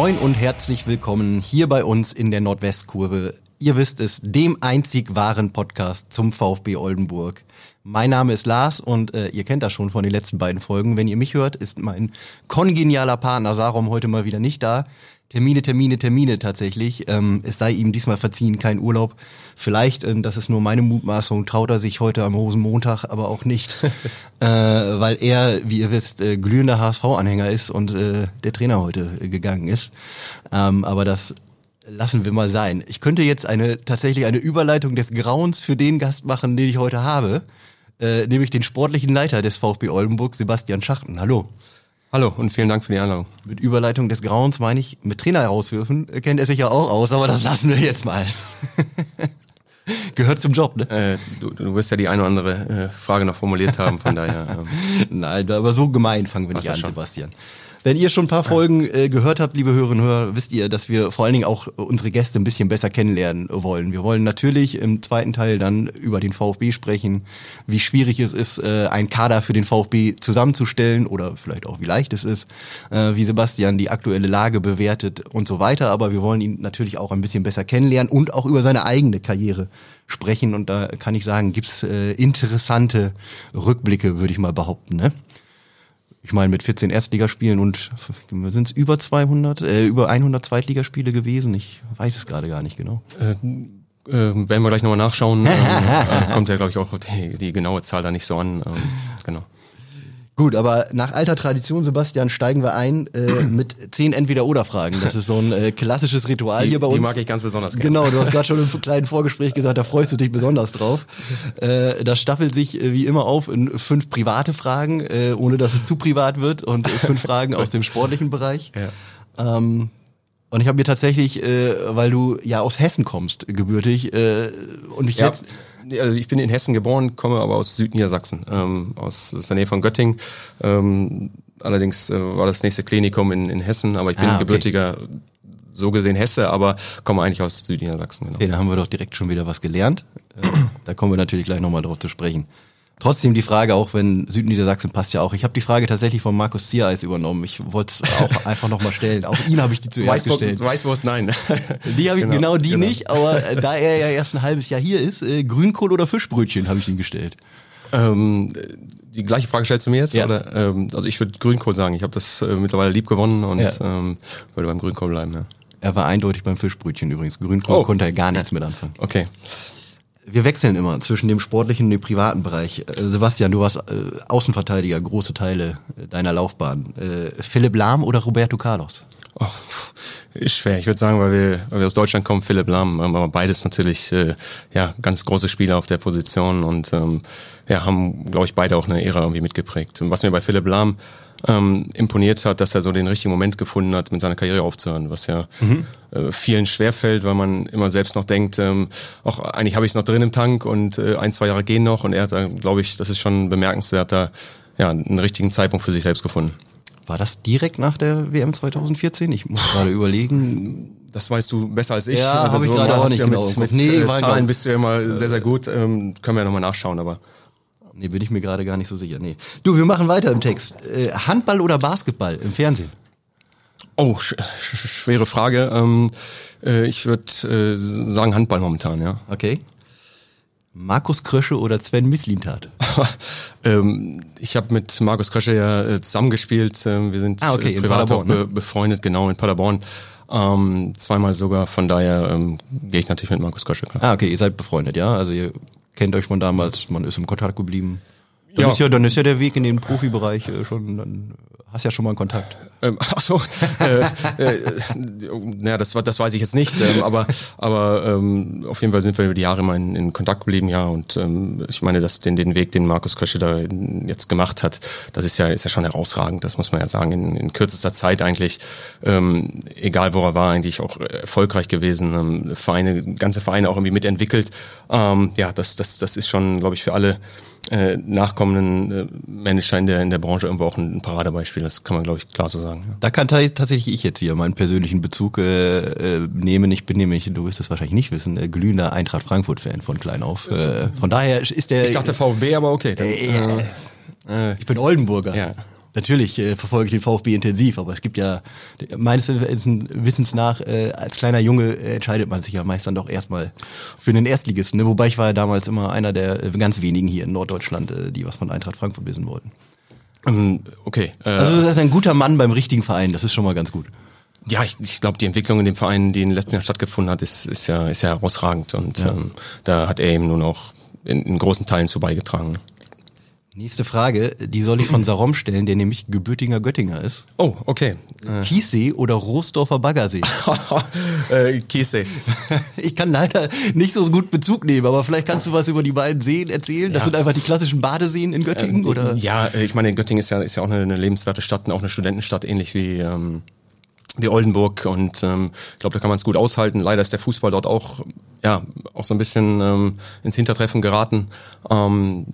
Moin und herzlich willkommen hier bei uns in der Nordwestkurve. Ihr wisst es, dem einzig wahren Podcast zum VfB Oldenburg. Mein Name ist Lars und äh, ihr kennt das schon von den letzten beiden Folgen. Wenn ihr mich hört, ist mein kongenialer Partner Sarum heute mal wieder nicht da. Termine, Termine, Termine tatsächlich. Ähm, es sei ihm diesmal verziehen, kein Urlaub. Vielleicht, äh, das ist nur meine Mutmaßung, traut er sich heute am Rosenmontag, aber auch nicht, äh, weil er, wie ihr wisst, äh, glühender HSV-Anhänger ist und äh, der Trainer heute äh, gegangen ist. Ähm, aber das lassen wir mal sein. Ich könnte jetzt eine tatsächlich eine Überleitung des Grauens für den Gast machen, den ich heute habe, äh, nämlich den sportlichen Leiter des VfB Oldenburg, Sebastian Schachten. Hallo. Hallo und vielen Dank für die Einladung. Mit Überleitung des Grauens meine ich, mit Trainer rauswürfen, kennt er sich ja auch aus, aber das lassen wir jetzt mal. Gehört zum Job, ne? Äh, du, du wirst ja die eine oder andere äh, Frage noch formuliert haben, von daher. Ähm. Nein, aber so gemein fangen wir nicht an, Sebastian. Wenn ihr schon ein paar Folgen äh, gehört habt, liebe Hörerinnen und Hörer, wisst ihr, dass wir vor allen Dingen auch unsere Gäste ein bisschen besser kennenlernen wollen. Wir wollen natürlich im zweiten Teil dann über den VfB sprechen, wie schwierig es ist, äh, einen Kader für den VfB zusammenzustellen oder vielleicht auch wie leicht es ist, äh, wie Sebastian die aktuelle Lage bewertet und so weiter. Aber wir wollen ihn natürlich auch ein bisschen besser kennenlernen und auch über seine eigene Karriere sprechen. Und da kann ich sagen, gibt's äh, interessante Rückblicke, würde ich mal behaupten. Ne? Ich meine, mit 14 Erstligaspielen und sind es über 200, äh, über 100 Zweitligaspiele gewesen? Ich weiß es gerade gar nicht genau. Äh, äh, werden wir gleich nochmal nachschauen. ähm, äh, kommt ja, glaube ich, auch die, die, genaue Zahl da nicht so an. Ähm, genau. Gut, aber nach alter Tradition, Sebastian, steigen wir ein äh, mit zehn Entweder-Oder-Fragen. Das ist so ein äh, klassisches Ritual die, hier bei uns. Die mag ich ganz besonders gerne. Genau, du hast gerade schon im kleinen Vorgespräch gesagt, da freust du dich besonders drauf. Äh, das staffelt sich äh, wie immer auf in fünf private Fragen, äh, ohne dass es zu privat wird und fünf Fragen aus dem sportlichen Bereich. Ja. Ähm, und ich habe mir tatsächlich, äh, weil du ja aus Hessen kommst, gebürtig, und ich ja. jetzt also ich bin in Hessen geboren, komme aber aus Südniedersachsen, ähm, aus, aus der Nähe von Göttingen. Ähm, allerdings äh, war das nächste Klinikum in, in Hessen, aber ich bin ah, okay. gebürtiger, so gesehen Hesse, aber komme eigentlich aus Südniedersachsen. Genau. Okay, da haben wir doch direkt schon wieder was gelernt. Äh, da kommen wir natürlich gleich nochmal drauf zu sprechen. Trotzdem die Frage, auch wenn Südniedersachsen passt ja auch. Ich habe die Frage tatsächlich von Markus Ziereis übernommen. Ich wollte es auch einfach nochmal stellen. Auch ihn habe ich die zuerst Weiß, gestellt. Weißwurst, nein. Die habe ich genau, genau die genau. nicht, aber äh, da er ja erst ein halbes Jahr hier ist, äh, Grünkohl oder Fischbrötchen habe ich ihn gestellt. Ähm, die gleiche Frage stellst du mir jetzt? Ja. Oder, ähm, also ich würde Grünkohl sagen. Ich habe das äh, mittlerweile lieb gewonnen und ja. ähm, würde beim Grünkohl bleiben. Ja. Er war eindeutig beim Fischbrötchen übrigens. Grünkohl oh. konnte er gar nichts mit anfangen. Okay. Wir wechseln immer zwischen dem sportlichen und dem privaten Bereich. Äh, Sebastian, du warst äh, Außenverteidiger, große Teile äh, deiner Laufbahn. Äh, Philipp Lahm oder Roberto Carlos? Oh, ist schwer. Ich würde sagen, weil wir, weil wir aus Deutschland kommen, Philipp Lahm, ähm, aber beides natürlich äh, ja ganz große Spieler auf der Position und ähm, ja haben, glaube ich, beide auch eine Ära irgendwie mitgeprägt. Und was mir bei Philipp Lahm ähm, imponiert hat, dass er so den richtigen Moment gefunden hat, mit seiner Karriere aufzuhören, was ja mhm. äh, vielen schwerfällt, weil man immer selbst noch denkt, ähm, auch eigentlich habe ich es noch drin im Tank und äh, ein, zwei Jahre gehen noch und er hat, glaube ich, das ist schon bemerkenswerter, ja, einen richtigen Zeitpunkt für sich selbst gefunden. War das direkt nach der WM 2014? Ich muss gerade überlegen. Das weißt du besser als ich. Ja, habe ich gerade auch nicht ja genau. Mit, mit nee, äh, Zahlen bist du ja immer sehr, sehr gut. Ähm, können wir ja nochmal nachschauen, aber Nee, bin ich mir gerade gar nicht so sicher. Nee. Du, wir machen weiter im Text. Äh, Handball oder Basketball im Fernsehen? Oh, sch sch schwere Frage. Ähm, äh, ich würde äh, sagen Handball momentan, ja. Okay. Markus Krösche oder Sven Mislintat? ähm, ich habe mit Markus Krösche ja äh, zusammengespielt. Ähm, wir sind ah, okay, äh, privat auch be ne? befreundet, genau, in Paderborn. Ähm, zweimal sogar, von daher ähm, gehe ich natürlich mit Markus Krösche. Klar. Ah, okay, ihr seid befreundet, ja? Also ihr kennt euch von damals, man ist im Kontakt geblieben. Dann, ja. Ist ja, dann ist ja der Weg in den Profibereich äh, schon, dann hast ja schon mal einen Kontakt. Ähm, ach so, äh, äh, naja, das, das weiß ich jetzt nicht, ähm, aber, aber ähm, auf jeden Fall sind wir über die Jahre immer in, in Kontakt geblieben, ja, und ähm, ich meine, dass den, den Weg, den Markus Kösche da jetzt gemacht hat, das ist ja, ist ja schon herausragend, das muss man ja sagen, in, in kürzester Zeit eigentlich, ähm, egal wo er war, eigentlich auch erfolgreich gewesen, ähm, Vereine, ganze Vereine auch irgendwie mitentwickelt, ähm, ja, das, das, das ist schon, glaube ich, für alle äh, nachkommenden äh, Manager in der, in der Branche irgendwo auch ein, ein Paradebeispiel. Das kann man, glaube ich, klar so sagen. Ja. Da kann tatsächlich ich jetzt hier meinen persönlichen Bezug äh, äh, nehmen. Ich bin nämlich, du wirst es wahrscheinlich nicht wissen, äh, glühender Eintracht Frankfurt-Fan von klein auf. Äh, von daher ist der. Ich dachte VfB, aber okay. Dann, äh, äh, ich bin Oldenburger. Ja. Natürlich äh, verfolge ich den VfB intensiv, aber es gibt ja meines Wissens nach, äh, als kleiner Junge äh, entscheidet man sich ja meist dann doch erstmal für den Erstligisten. Ne? Wobei ich war ja damals immer einer der äh, ganz wenigen hier in Norddeutschland, äh, die was von Eintracht Frankfurt wissen wollten. Ähm, okay. Äh, also das ist ein guter Mann beim richtigen Verein, das ist schon mal ganz gut. Ja, ich, ich glaube, die Entwicklung in dem Verein, die in den letzten Jahren stattgefunden hat, ist, ist ja ist ja herausragend und ja. Ähm, da hat er eben nun auch in, in großen Teilen zu beigetragen. Nächste Frage, die soll ich von Sarom stellen, der nämlich gebürtiger Göttinger ist. Oh, okay. Äh. Kiessee oder Roosdorfer Baggersee? äh, Kiessee. Ich kann leider nicht so gut Bezug nehmen, aber vielleicht kannst du was über die beiden Seen erzählen. Das ja. sind einfach die klassischen Badeseen in Göttingen, ähm, oder? Ja, äh, ich meine, Göttingen ist ja, ist ja auch eine, eine lebenswerte Stadt und auch eine Studentenstadt, ähnlich wie, ähm, wie Oldenburg und ähm, ich glaube, da kann man es gut aushalten. Leider ist der Fußball dort auch ja auch so ein bisschen ähm, ins Hintertreffen geraten. Ähm,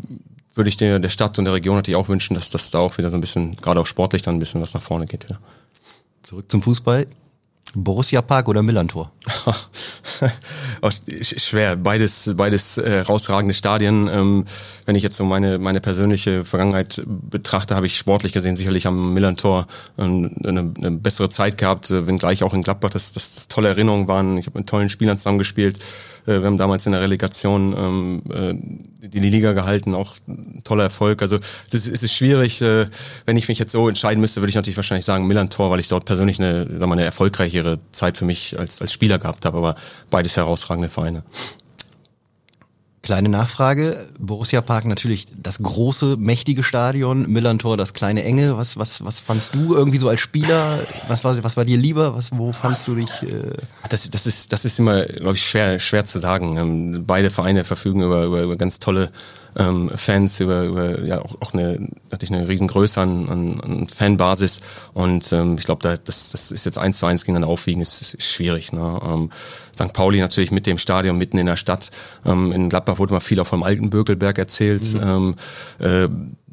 würde ich der, der Stadt und der Region natürlich auch wünschen, dass das da auch wieder so ein bisschen, gerade auch sportlich dann ein bisschen was nach vorne geht wieder. Zurück zum Fußball. Borussia Park oder Millantor? Schwer, beides, beides äh, herausragende Stadien. Ähm, wenn ich jetzt so meine, meine persönliche Vergangenheit betrachte, habe ich sportlich gesehen sicherlich am Millantor ähm, eine, eine bessere Zeit gehabt, äh, wenngleich auch in Gladbach das, das, das tolle Erinnerungen waren. Ich habe mit tollen Spielern zusammengespielt. Äh, wir haben damals in der Relegation ähm, äh, die Liga gehalten, auch toller Erfolg. Also es ist, es ist schwierig, äh, wenn ich mich jetzt so entscheiden müsste, würde ich natürlich wahrscheinlich sagen Millantor, weil ich dort persönlich eine, sagen wir, eine erfolgreichere Zeit für mich als, als Spieler gehabt habe, aber beides herausragende Vereine. Kleine Nachfrage. Borussia Park natürlich das große, mächtige Stadion, Millantor das kleine, enge. Was, was, was fandst du irgendwie so als Spieler? Was war, was war dir lieber? Was, wo fandst du dich? Äh das, das, ist, das ist immer, glaube ich, schwer, schwer zu sagen. Ähm, beide Vereine verfügen über, über, über ganz tolle ähm, Fans, über, über ja auch, auch eine natürlich eine riesengröße an, an, an Fanbasis und ähm, ich glaube, da, das, das ist jetzt eins zu eins gegeneinander aufwiegen, ist, ist schwierig. Ne? Ähm, St. Pauli natürlich mit dem Stadion mitten in der Stadt. Ähm, in Gladbach wurde mal viel auch vom alten Bökelberg erzählt. Mhm. Ähm, äh,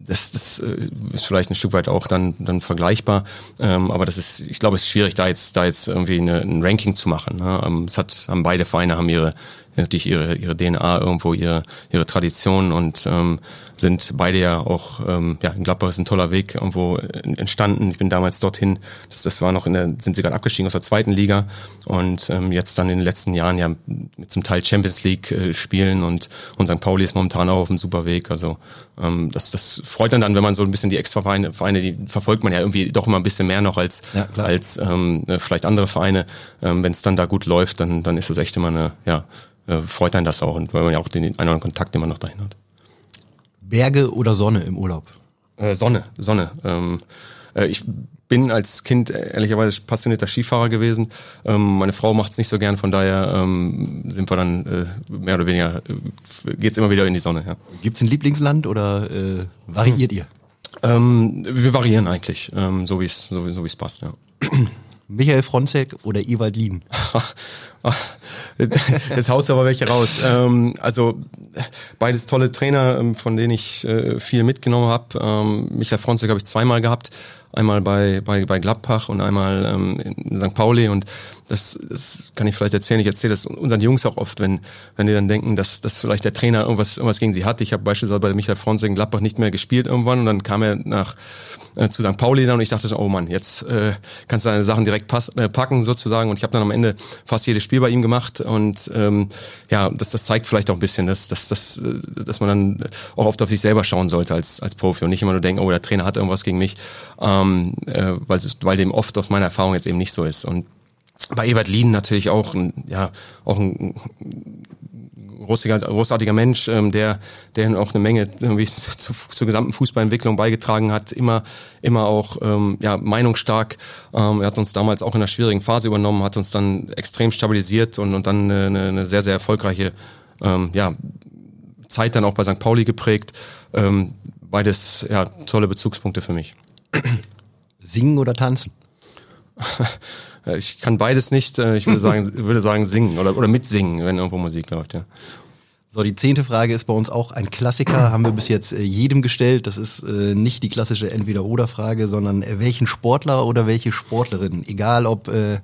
das, das äh, ist vielleicht ein Stück weit auch dann, dann vergleichbar. Ähm, aber das ist, ich glaube, es ist schwierig, da jetzt, da jetzt irgendwie eine, ein Ranking zu machen. Ne? Ähm, es hat, haben beide Vereine haben ihre, natürlich ihre, ihre DNA irgendwo, ihre, ihre Tradition und ähm, sind beide ja auch, ähm, ja, in Gladbach ist ein toller Weg irgendwo entstanden. Ich bin damals dorthin, das, das war noch in der, sind sie gerade abgestiegen aus der zweiten Liga und ähm, jetzt dann in den letzten Jahren ja mit zum Teil Champions League äh, spielen und, und St. Pauli ist momentan auch auf einem super Weg. Also ähm, das, das freut dann dann, wenn man so ein bisschen die Extra-Vereine, Vereine, die verfolgt man ja irgendwie doch immer ein bisschen mehr noch als, ja, als ähm, äh, vielleicht andere Vereine. Ähm, wenn es dann da gut läuft, dann, dann ist das echt immer eine, ja, äh, freut einen das auch und weil man ja auch den einen oder anderen Kontakt immer noch dahin hat. Berge oder Sonne im Urlaub? Äh, Sonne, Sonne. Ähm, äh, ich bin als Kind ehrlicherweise passionierter Skifahrer gewesen. Ähm, meine Frau macht es nicht so gern, von daher ähm, sind wir dann äh, mehr oder weniger, äh, geht's immer wieder in die Sonne. Ja. Gibt es ein Lieblingsland oder äh, variiert ihr? Ähm, wir variieren eigentlich, ähm, so wie es so, so wie's passt, ja. Michael Fronzek oder Ewald Lien? Jetzt haust du aber welche raus. Ähm, also beides tolle Trainer, ähm, von denen ich äh, viel mitgenommen habe. Ähm, Michael Fronzek habe ich zweimal gehabt. Einmal bei, bei, bei Gladbach und einmal ähm, in St. Pauli. Und das, das kann ich vielleicht erzählen. Ich erzähle das unseren Jungs auch oft, wenn, wenn die dann denken, dass, dass vielleicht der Trainer irgendwas, irgendwas gegen sie hat. Ich habe beispielsweise bei Michael Fronzek in Gladbach nicht mehr gespielt irgendwann und dann kam er nach äh, zu St. Pauli dann und ich dachte, oh Mann, jetzt äh, kannst du deine Sachen direkt pass, äh, packen sozusagen und ich habe dann am Ende fast jedes Spiel bei ihm gemacht und ähm, ja, das, das zeigt vielleicht auch ein bisschen, dass, dass, dass, äh, dass man dann auch oft auf sich selber schauen sollte als, als Profi und nicht immer nur denken, oh, der Trainer hat irgendwas gegen mich, ähm, äh, weil, weil dem oft aus meiner Erfahrung jetzt eben nicht so ist und bei Ebert Lien natürlich auch ein, ja, auch ein großartiger, großartiger Mensch, ähm, der, der auch eine Menge irgendwie zu, zur gesamten Fußballentwicklung beigetragen hat, immer, immer auch ähm, ja, meinungsstark. Ähm, er hat uns damals auch in einer schwierigen Phase übernommen, hat uns dann extrem stabilisiert und, und dann eine, eine sehr, sehr erfolgreiche ähm, ja, Zeit dann auch bei St. Pauli geprägt. Ähm, beides ja, tolle Bezugspunkte für mich. Singen oder tanzen? Ich kann beides nicht. Äh, ich würde sagen, würde sagen singen oder, oder mitsingen, wenn irgendwo Musik läuft, ja. So, die zehnte Frage ist bei uns auch ein Klassiker, haben wir bis jetzt äh, jedem gestellt. Das ist äh, nicht die klassische Entweder-Oder-Frage, sondern äh, welchen Sportler oder welche Sportlerin, egal ob äh,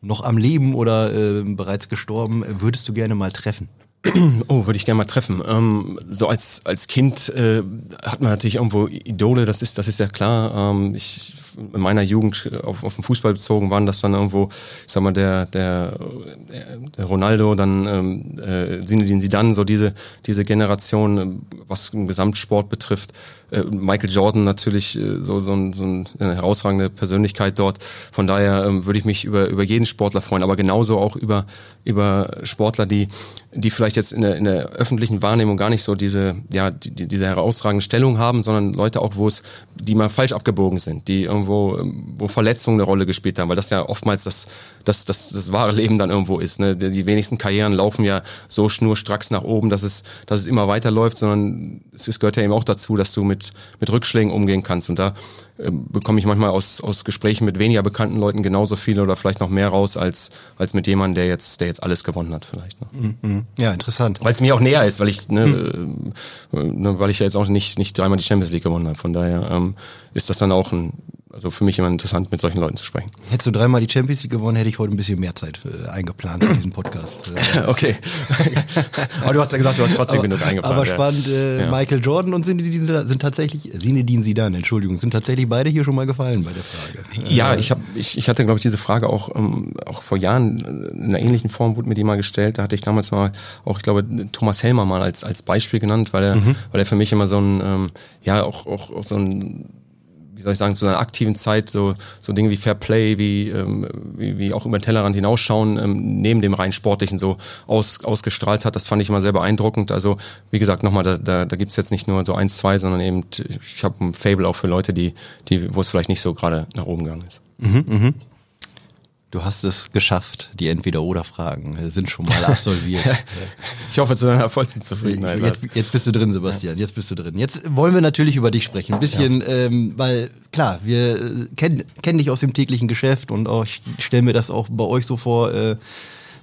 noch am Leben oder äh, bereits gestorben, würdest du gerne mal treffen? Oh, würde ich gerne mal treffen. Ähm, so als als Kind äh, hat man natürlich irgendwo Idole, das ist das ist ja klar. Ähm, ich in meiner Jugend auf, auf den Fußball bezogen waren das dann irgendwo, ich sag mal der der, der Ronaldo, dann ähm, äh, Zinedine Zidane, so diese diese Generation, äh, was den Gesamtsport betrifft. Äh, Michael Jordan natürlich äh, so, so, ein, so eine herausragende Persönlichkeit dort. Von daher ähm, würde ich mich über über jeden Sportler freuen, aber genauso auch über über Sportler, die die vielleicht jetzt in der, in der öffentlichen Wahrnehmung gar nicht so diese, ja, die, diese herausragende Stellung haben, sondern Leute auch, wo es, die mal falsch abgebogen sind, die irgendwo, wo Verletzungen eine Rolle gespielt haben, weil das ja oftmals das, das, das, das wahre Leben dann irgendwo ist. Ne? Die wenigsten Karrieren laufen ja so schnurstracks nach oben, dass es, dass es immer weiterläuft, sondern es gehört ja eben auch dazu, dass du mit, mit Rückschlägen umgehen kannst. Und da äh, bekomme ich manchmal aus, aus Gesprächen mit weniger bekannten Leuten genauso viel oder vielleicht noch mehr raus als, als mit jemandem, der jetzt, der jetzt alles gewonnen hat vielleicht. Ne? Mhm. Ja, interessant. Weil es mir auch näher ist, weil ich, ne, mhm. ne, weil ich ja jetzt auch nicht, nicht dreimal die Champions League gewonnen habe. Von daher ähm, ist das dann auch ein, also für mich immer interessant, mit solchen Leuten zu sprechen. Hättest du dreimal die Champions League gewonnen, hätte ich heute ein bisschen mehr Zeit äh, eingeplant für diesen Podcast. okay. aber du hast ja gesagt, du hast trotzdem aber, genug eingeplant. Aber spannend, äh, ja. Michael Jordan und Zinedine sind, tatsächlich, Zinedine Zidane, Entschuldigung, sind tatsächlich beide hier schon mal gefallen bei der Frage. Ja, ich, hab, ich, ich hatte, glaube ich, diese Frage auch, ähm, auch vor Jahren in einer ähnlichen Form wurde mir die mal gestellt. Da hatte ich damals mal auch, ich glaube, Thomas Helmer mal als, als Beispiel genannt, weil er, mhm. weil er für mich immer so ein, ähm, ja, auch, auch, auch so ein soll ich sagen, zu seiner aktiven Zeit so, so Dinge wie Fair Play, wie, ähm, wie, wie auch über den Tellerrand hinausschauen, ähm, neben dem rein sportlichen so aus, ausgestrahlt hat. Das fand ich immer sehr beeindruckend. Also wie gesagt, nochmal, da, da, da gibt jetzt nicht nur so eins, zwei, sondern eben, ich habe ein Fable auch für Leute, die, die, wo es vielleicht nicht so gerade nach oben gegangen ist. Mhm, mh. Du hast es geschafft. Die Entweder-Oder-Fragen sind schon mal absolviert. ich hoffe zu deiner vollsten Zufriedenheit. Jetzt, jetzt bist du drin, Sebastian. Jetzt bist du drin. Jetzt wollen wir natürlich über dich sprechen. Ein bisschen, ja. ähm, weil klar, wir äh, kennen kenn dich aus dem täglichen Geschäft und auch, ich stelle mir das auch bei euch so vor, äh,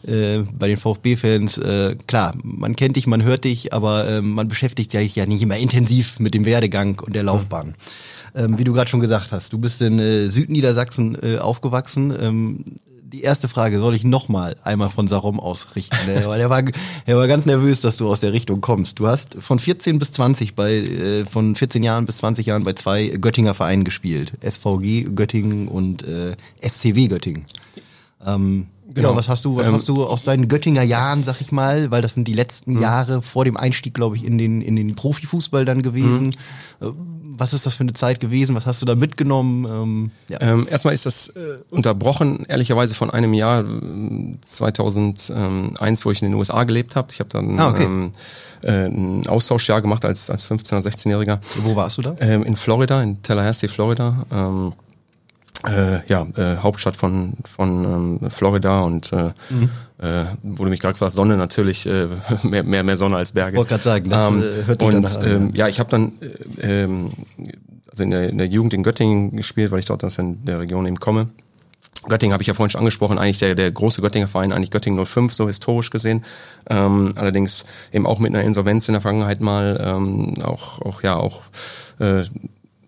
äh, bei den VfB-Fans, äh, klar, man kennt dich, man hört dich, aber äh, man beschäftigt sich ja nicht immer intensiv mit dem Werdegang und der Laufbahn. Mhm ähm, wie du gerade schon gesagt hast, du bist in äh, Südniedersachsen äh, aufgewachsen. Ähm, die erste Frage soll ich nochmal einmal von Sarom ausrichten, weil er war, er war ganz nervös, dass du aus der Richtung kommst. Du hast von 14 bis 20 bei, äh, von 14 Jahren bis 20 Jahren bei zwei Göttinger Vereinen gespielt. SVG Göttingen und äh, SCW Göttingen. Ähm, Genau. Was hast du, was ähm, hast du aus deinen Göttinger Jahren, sag ich mal, weil das sind die letzten mhm. Jahre vor dem Einstieg, glaube ich, in den, in den Profifußball dann gewesen. Mhm. Äh, was ist das für eine Zeit gewesen? Was hast du da mitgenommen? Ähm, ja. ähm, erstmal ist das äh, unterbrochen, ehrlicherweise von einem Jahr 2001, wo ich in den USA gelebt habe. Ich habe dann ah, okay. ähm, äh, ein Austauschjahr gemacht als, als 15- oder 16-Jähriger. Wo warst du da? Ähm, in Florida, in Tallahassee, Florida. Äh, ja, äh, Hauptstadt von, von ähm, Florida und äh, mhm. äh, wurde mich gerade gefragt, Sonne natürlich, äh, mehr, mehr, mehr Sonne als Berge. Ich wollte gerade sagen, das ähm, äh, hört und, an, ähm, ja. ich habe dann äh, ähm, also in der, in der Jugend in Göttingen gespielt, weil ich dort aus der Region eben komme. Göttingen habe ich ja vorhin schon angesprochen, eigentlich der, der große Göttinger Verein, eigentlich Göttingen 05, so historisch gesehen. Ähm, allerdings eben auch mit einer Insolvenz in der Vergangenheit mal, ähm, auch, auch, ja, auch äh,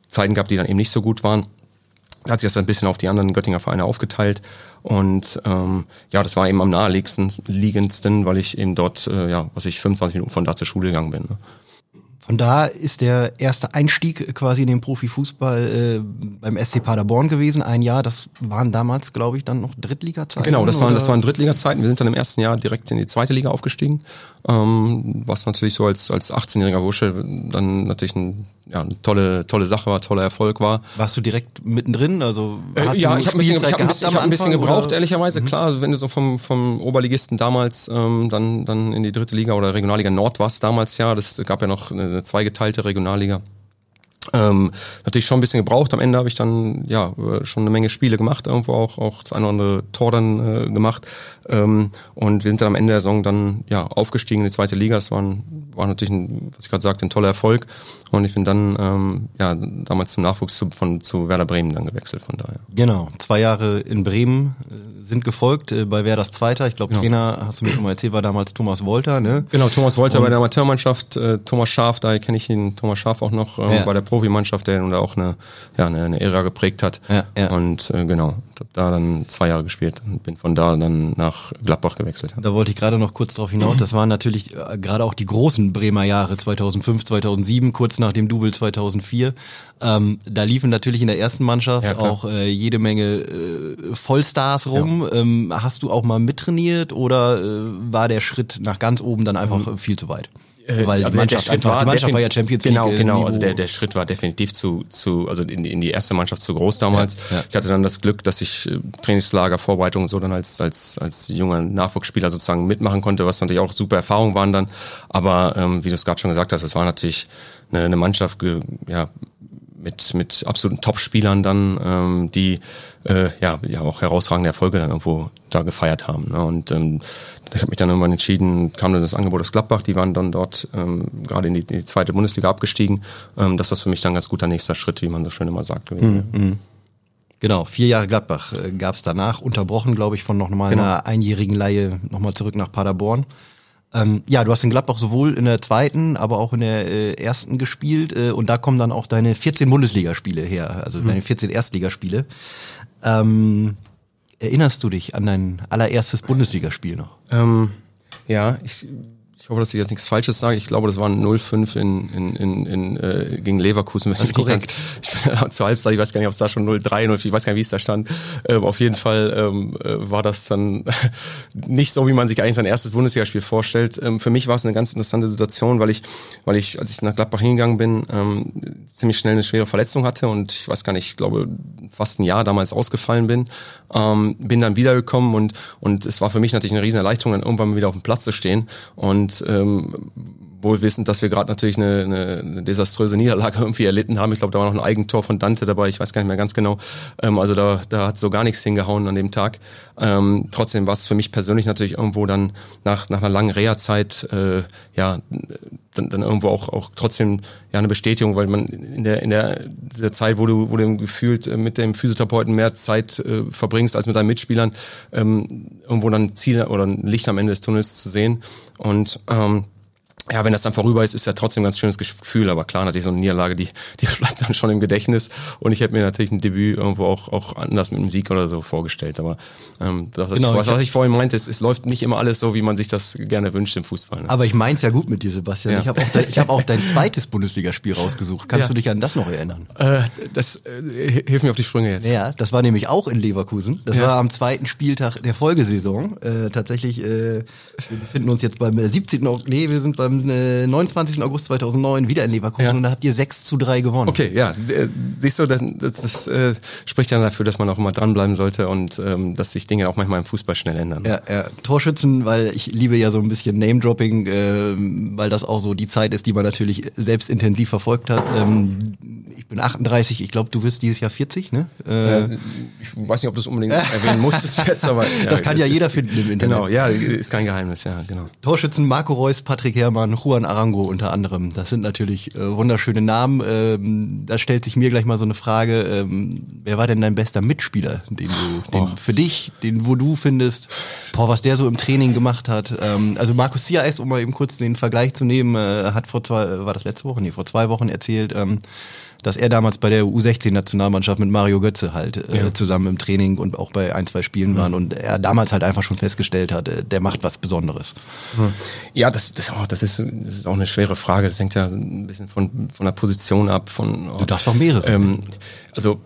Zeiten gab, die dann eben nicht so gut waren hat sich das ein bisschen auf die anderen Göttinger Vereine aufgeteilt. Und ähm, ja, das war eben am naheliegendsten, weil ich eben dort, äh, ja, was ich 25 Minuten von da zur Schule gegangen bin. Ne? Von da ist der erste Einstieg quasi in den Profifußball äh, beim SC Paderborn gewesen. Ein Jahr, das waren damals, glaube ich, dann noch Drittliga-Zeiten. Genau, das waren, das waren Drittliga-Zeiten. Wir sind dann im ersten Jahr direkt in die zweite Liga aufgestiegen, ähm, was natürlich so als, als 18-jähriger Bursche dann natürlich ein, ja, eine tolle, tolle Sache war, toller Erfolg war. Warst du direkt mittendrin? Also hast äh, ja, ich habe ein bisschen, ich hab ein bisschen, ich hab ein bisschen gebraucht, oder? ehrlicherweise. Mhm. Klar, wenn du so vom, vom Oberligisten damals ähm, dann, dann in die dritte Liga oder Regionalliga Nord warst damals ja, das gab ja noch eine eine zweigeteilte Regionalliga. Ähm, natürlich schon ein bisschen gebraucht. Am Ende habe ich dann ja äh, schon eine Menge Spiele gemacht, irgendwo auch auch das eine oder andere Tor dann äh, gemacht. Ähm, und wir sind dann am Ende der Saison dann ja aufgestiegen in die zweite Liga. Das war, ein, war natürlich, ein, was ich gerade sagte, ein toller Erfolg. Und ich bin dann ähm, ja damals zum Nachwuchs zu, von zu Werder Bremen dann gewechselt. Von daher. Genau, zwei Jahre in Bremen äh, sind gefolgt. Äh, bei Werder Zweiter. Ich glaube, ja. Trainer hast du mir schon mal erzählt, war damals Thomas Wolter. Ne? Genau, Thomas Wolter und bei der Amateurmannschaft. Äh, Thomas Schaf, daher kenne ich ihn, Thomas Schaf auch noch äh, ja. bei der Profimannschaft, der auch eine, ja, eine, eine Ära geprägt hat. Ja, ja. Und äh, genau, habe da dann zwei Jahre gespielt und bin von da dann nach Gladbach gewechselt. Da wollte ich gerade noch kurz drauf hinaus. Das waren natürlich äh, gerade auch die großen Bremer Jahre 2005, 2007, kurz nach dem Double 2004. Ähm, da liefen natürlich in der ersten Mannschaft Ja, auch äh, jede Menge äh, Vollstars rum. Ähm, hast du auch mal mittrainiert oder äh, war der Schritt nach ganz oben dann einfach äh, viel zu weit? Weil die also Mannschaft, einfach, die Mannschaft war ja Champions League. Genau, äh, genau. Also der, der Schritt war definitiv zu, zu also in, die- in die erste Mannschaft zu groß damals. Ja, ja. Ich hatte dann das Glück, dass ich äh, Trainingslager, Vorbereitung und so dann als, als, als junger Nachwuchsspieler sozusagen mitmachen konnte, was natürlich auch super Erfahrungen waren dann. Aber ähm, wie du es gerade schon gesagt hast, es war natürlich eine, eine Mannschaft, ja, mit, mit absoluten Top-Spielern dann, ähm, die äh, ja, ja auch herausragende Erfolge dann irgendwo da gefeiert haben. Ne? Und ähm, ich habe mich dann irgendwann entschieden, kam dann das Angebot aus Gladbach, die waren dann dort ähm, gerade in die, in die zweite Bundesliga abgestiegen, ähm, dass das für mich dann ganz guter nächster Schritt, wie man so schön immer sagt, gewesen wäre. Genau, vier Jahre Gladbach äh, gab es danach, unterbrochen, glaube ich, von noch mal Genau. einer einjährigen Laie nochmal zurück nach Paderborn. Ähm, ja, du hast in Gladbach sowohl in der zweiten, aber auch in der äh, ersten gespielt äh, und da kommen dann auch deine 14 Bundesligaspiele her, also deine 14 Erstligaspiele. Ähm, erinnerst du dich an dein allererstes Bundesligaspiel noch? Ähm, ja, ich, ich hoffe, dass ich jetzt nichts Falsches sage. Ich glaube, das war ein 0-5 in, in, in, in, äh, gegen Leverkusen. Das ist korrekt. Ich bin zur Halbzeit, ich weiß gar nicht, ob es da schon 0-3, 0 ich weiß gar nicht, wie es da stand. Ähm, auf jeden Fall ähm, äh, war das dann nicht so, wie man sich eigentlich sein erstes Bundesligaspiel vorstellt. Ähm, für mich war es eine ganz interessante Situation, weil ich, weil ich, als ich nach Gladbach hingegangen bin, ähm, ziemlich schnell eine schwere Verletzung hatte und ich weiß gar nicht, ich glaube, fast ein Jahr damals ausgefallen bin. Ähm, bin dann wiedergekommen und, und es war für mich natürlich eine riesen Erleichterung, dann irgendwann wieder auf dem Platz zu stehen und ähm, wohl wissend, dass wir gerade natürlich eine, eine, eine desaströse Niederlage irgendwie erlitten haben. Ich glaube, da war noch ein Eigentor von Dante dabei, ich weiß gar nicht mehr ganz genau. Ähm, also da, da hat so gar nichts hingehauen an dem Tag. Ähm, trotzdem war es für mich persönlich natürlich irgendwo dann nach, nach einer langen Reha-Zeit äh, ja dann, dann irgendwo auch, auch trotzdem ja eine Bestätigung, weil man in der in der dieser Zeit, wo du wo du gefühlt äh, mit dem Physiotherapeuten mehr Zeit äh, verbringst als mit deinen Mitspielern, ähm, irgendwo dann ein Ziel oder ein Licht am Ende des Tunnels zu sehen und ähm, ja, wenn das dann vorüber ist, ist ja trotzdem ein ganz schönes Gefühl. Aber klar, natürlich so eine Niederlage, die, die bleibt dann schon im Gedächtnis. Und ich hätte mir natürlich ein Debüt irgendwo auch, auch anders mit einem Sieg oder so vorgestellt. Aber ähm, das, Genau, was, ich was ich vorhin meinte, es, es läuft nicht immer alles so, wie man sich das gerne wünscht im Fußball. Ne? Aber ich mein's ja gut mit dir, Sebastian. Ja. Ich habe auch, dein- ich hab auch dein zweites Bundesligaspiel rausgesucht. Kannst Ja. du dich an das noch erinnern? Äh, das äh, hilf mir auf die Sprünge jetzt. Ja, das war nämlich auch in Leverkusen. Das Ja. war am zweiten Spieltag der Folgesaison. Äh, tatsächlich, äh, wir befinden uns jetzt beim äh, 17. August, nee, wir sind beim äh, 29. August 2009 wieder in Leverkusen Ja. und da habt ihr 6 zu 3 gewonnen. Okay, ja, äh, siehst du, das, das, das äh, spricht ja dafür, dass man auch immer dranbleiben sollte und ähm, dass sich Dinge auch manchmal im Fußball schnell ändern. Ja, ja, Torschützen, weil ich liebe ja so ein bisschen Name-Dropping, ähm, weil das auch so die Zeit ist, die man natürlich selbst intensiv verfolgt hat. Ähm, ich bin 38, ich glaube, du wirst dieses Jahr 40, ne? Äh, Äh, ich weiß nicht, ob du es unbedingt erwähnen musstest jetzt, aber Das kann ja jeder ist, finden im Internet. Genau, ja, ist kein Geheimnis, ja, genau. Torschützen Marco Reus, Patrick Herrmann, Juan Arango unter anderem. Das sind natürlich äh, wunderschöne Namen. Ähm, da stellt sich mir gleich mal so eine Frage: ähm, Wer war denn dein bester Mitspieler, den du, den Oh. für dich, den wo du findest, boah, was der so im Training gemacht hat? Ähm, also Markus Siaes, um mal eben kurz den Vergleich zu nehmen, äh, hat vor zwei, war das letzte Woche? Nee, vor zwei Wochen erzählt. Ähm, dass er damals bei der U16-Nationalmannschaft mit Mario Götze halt äh, Ja. zusammen im Training und auch bei ein, zwei Spielen waren und er damals halt einfach schon festgestellt hat, äh, der macht was Besonderes. Ja, das, das, oh, das, ist, das ist auch eine schwere Frage. Das hängt ja ein bisschen von, von der Position ab. Von, oh, Du darfst auch mehrere. Ähm, also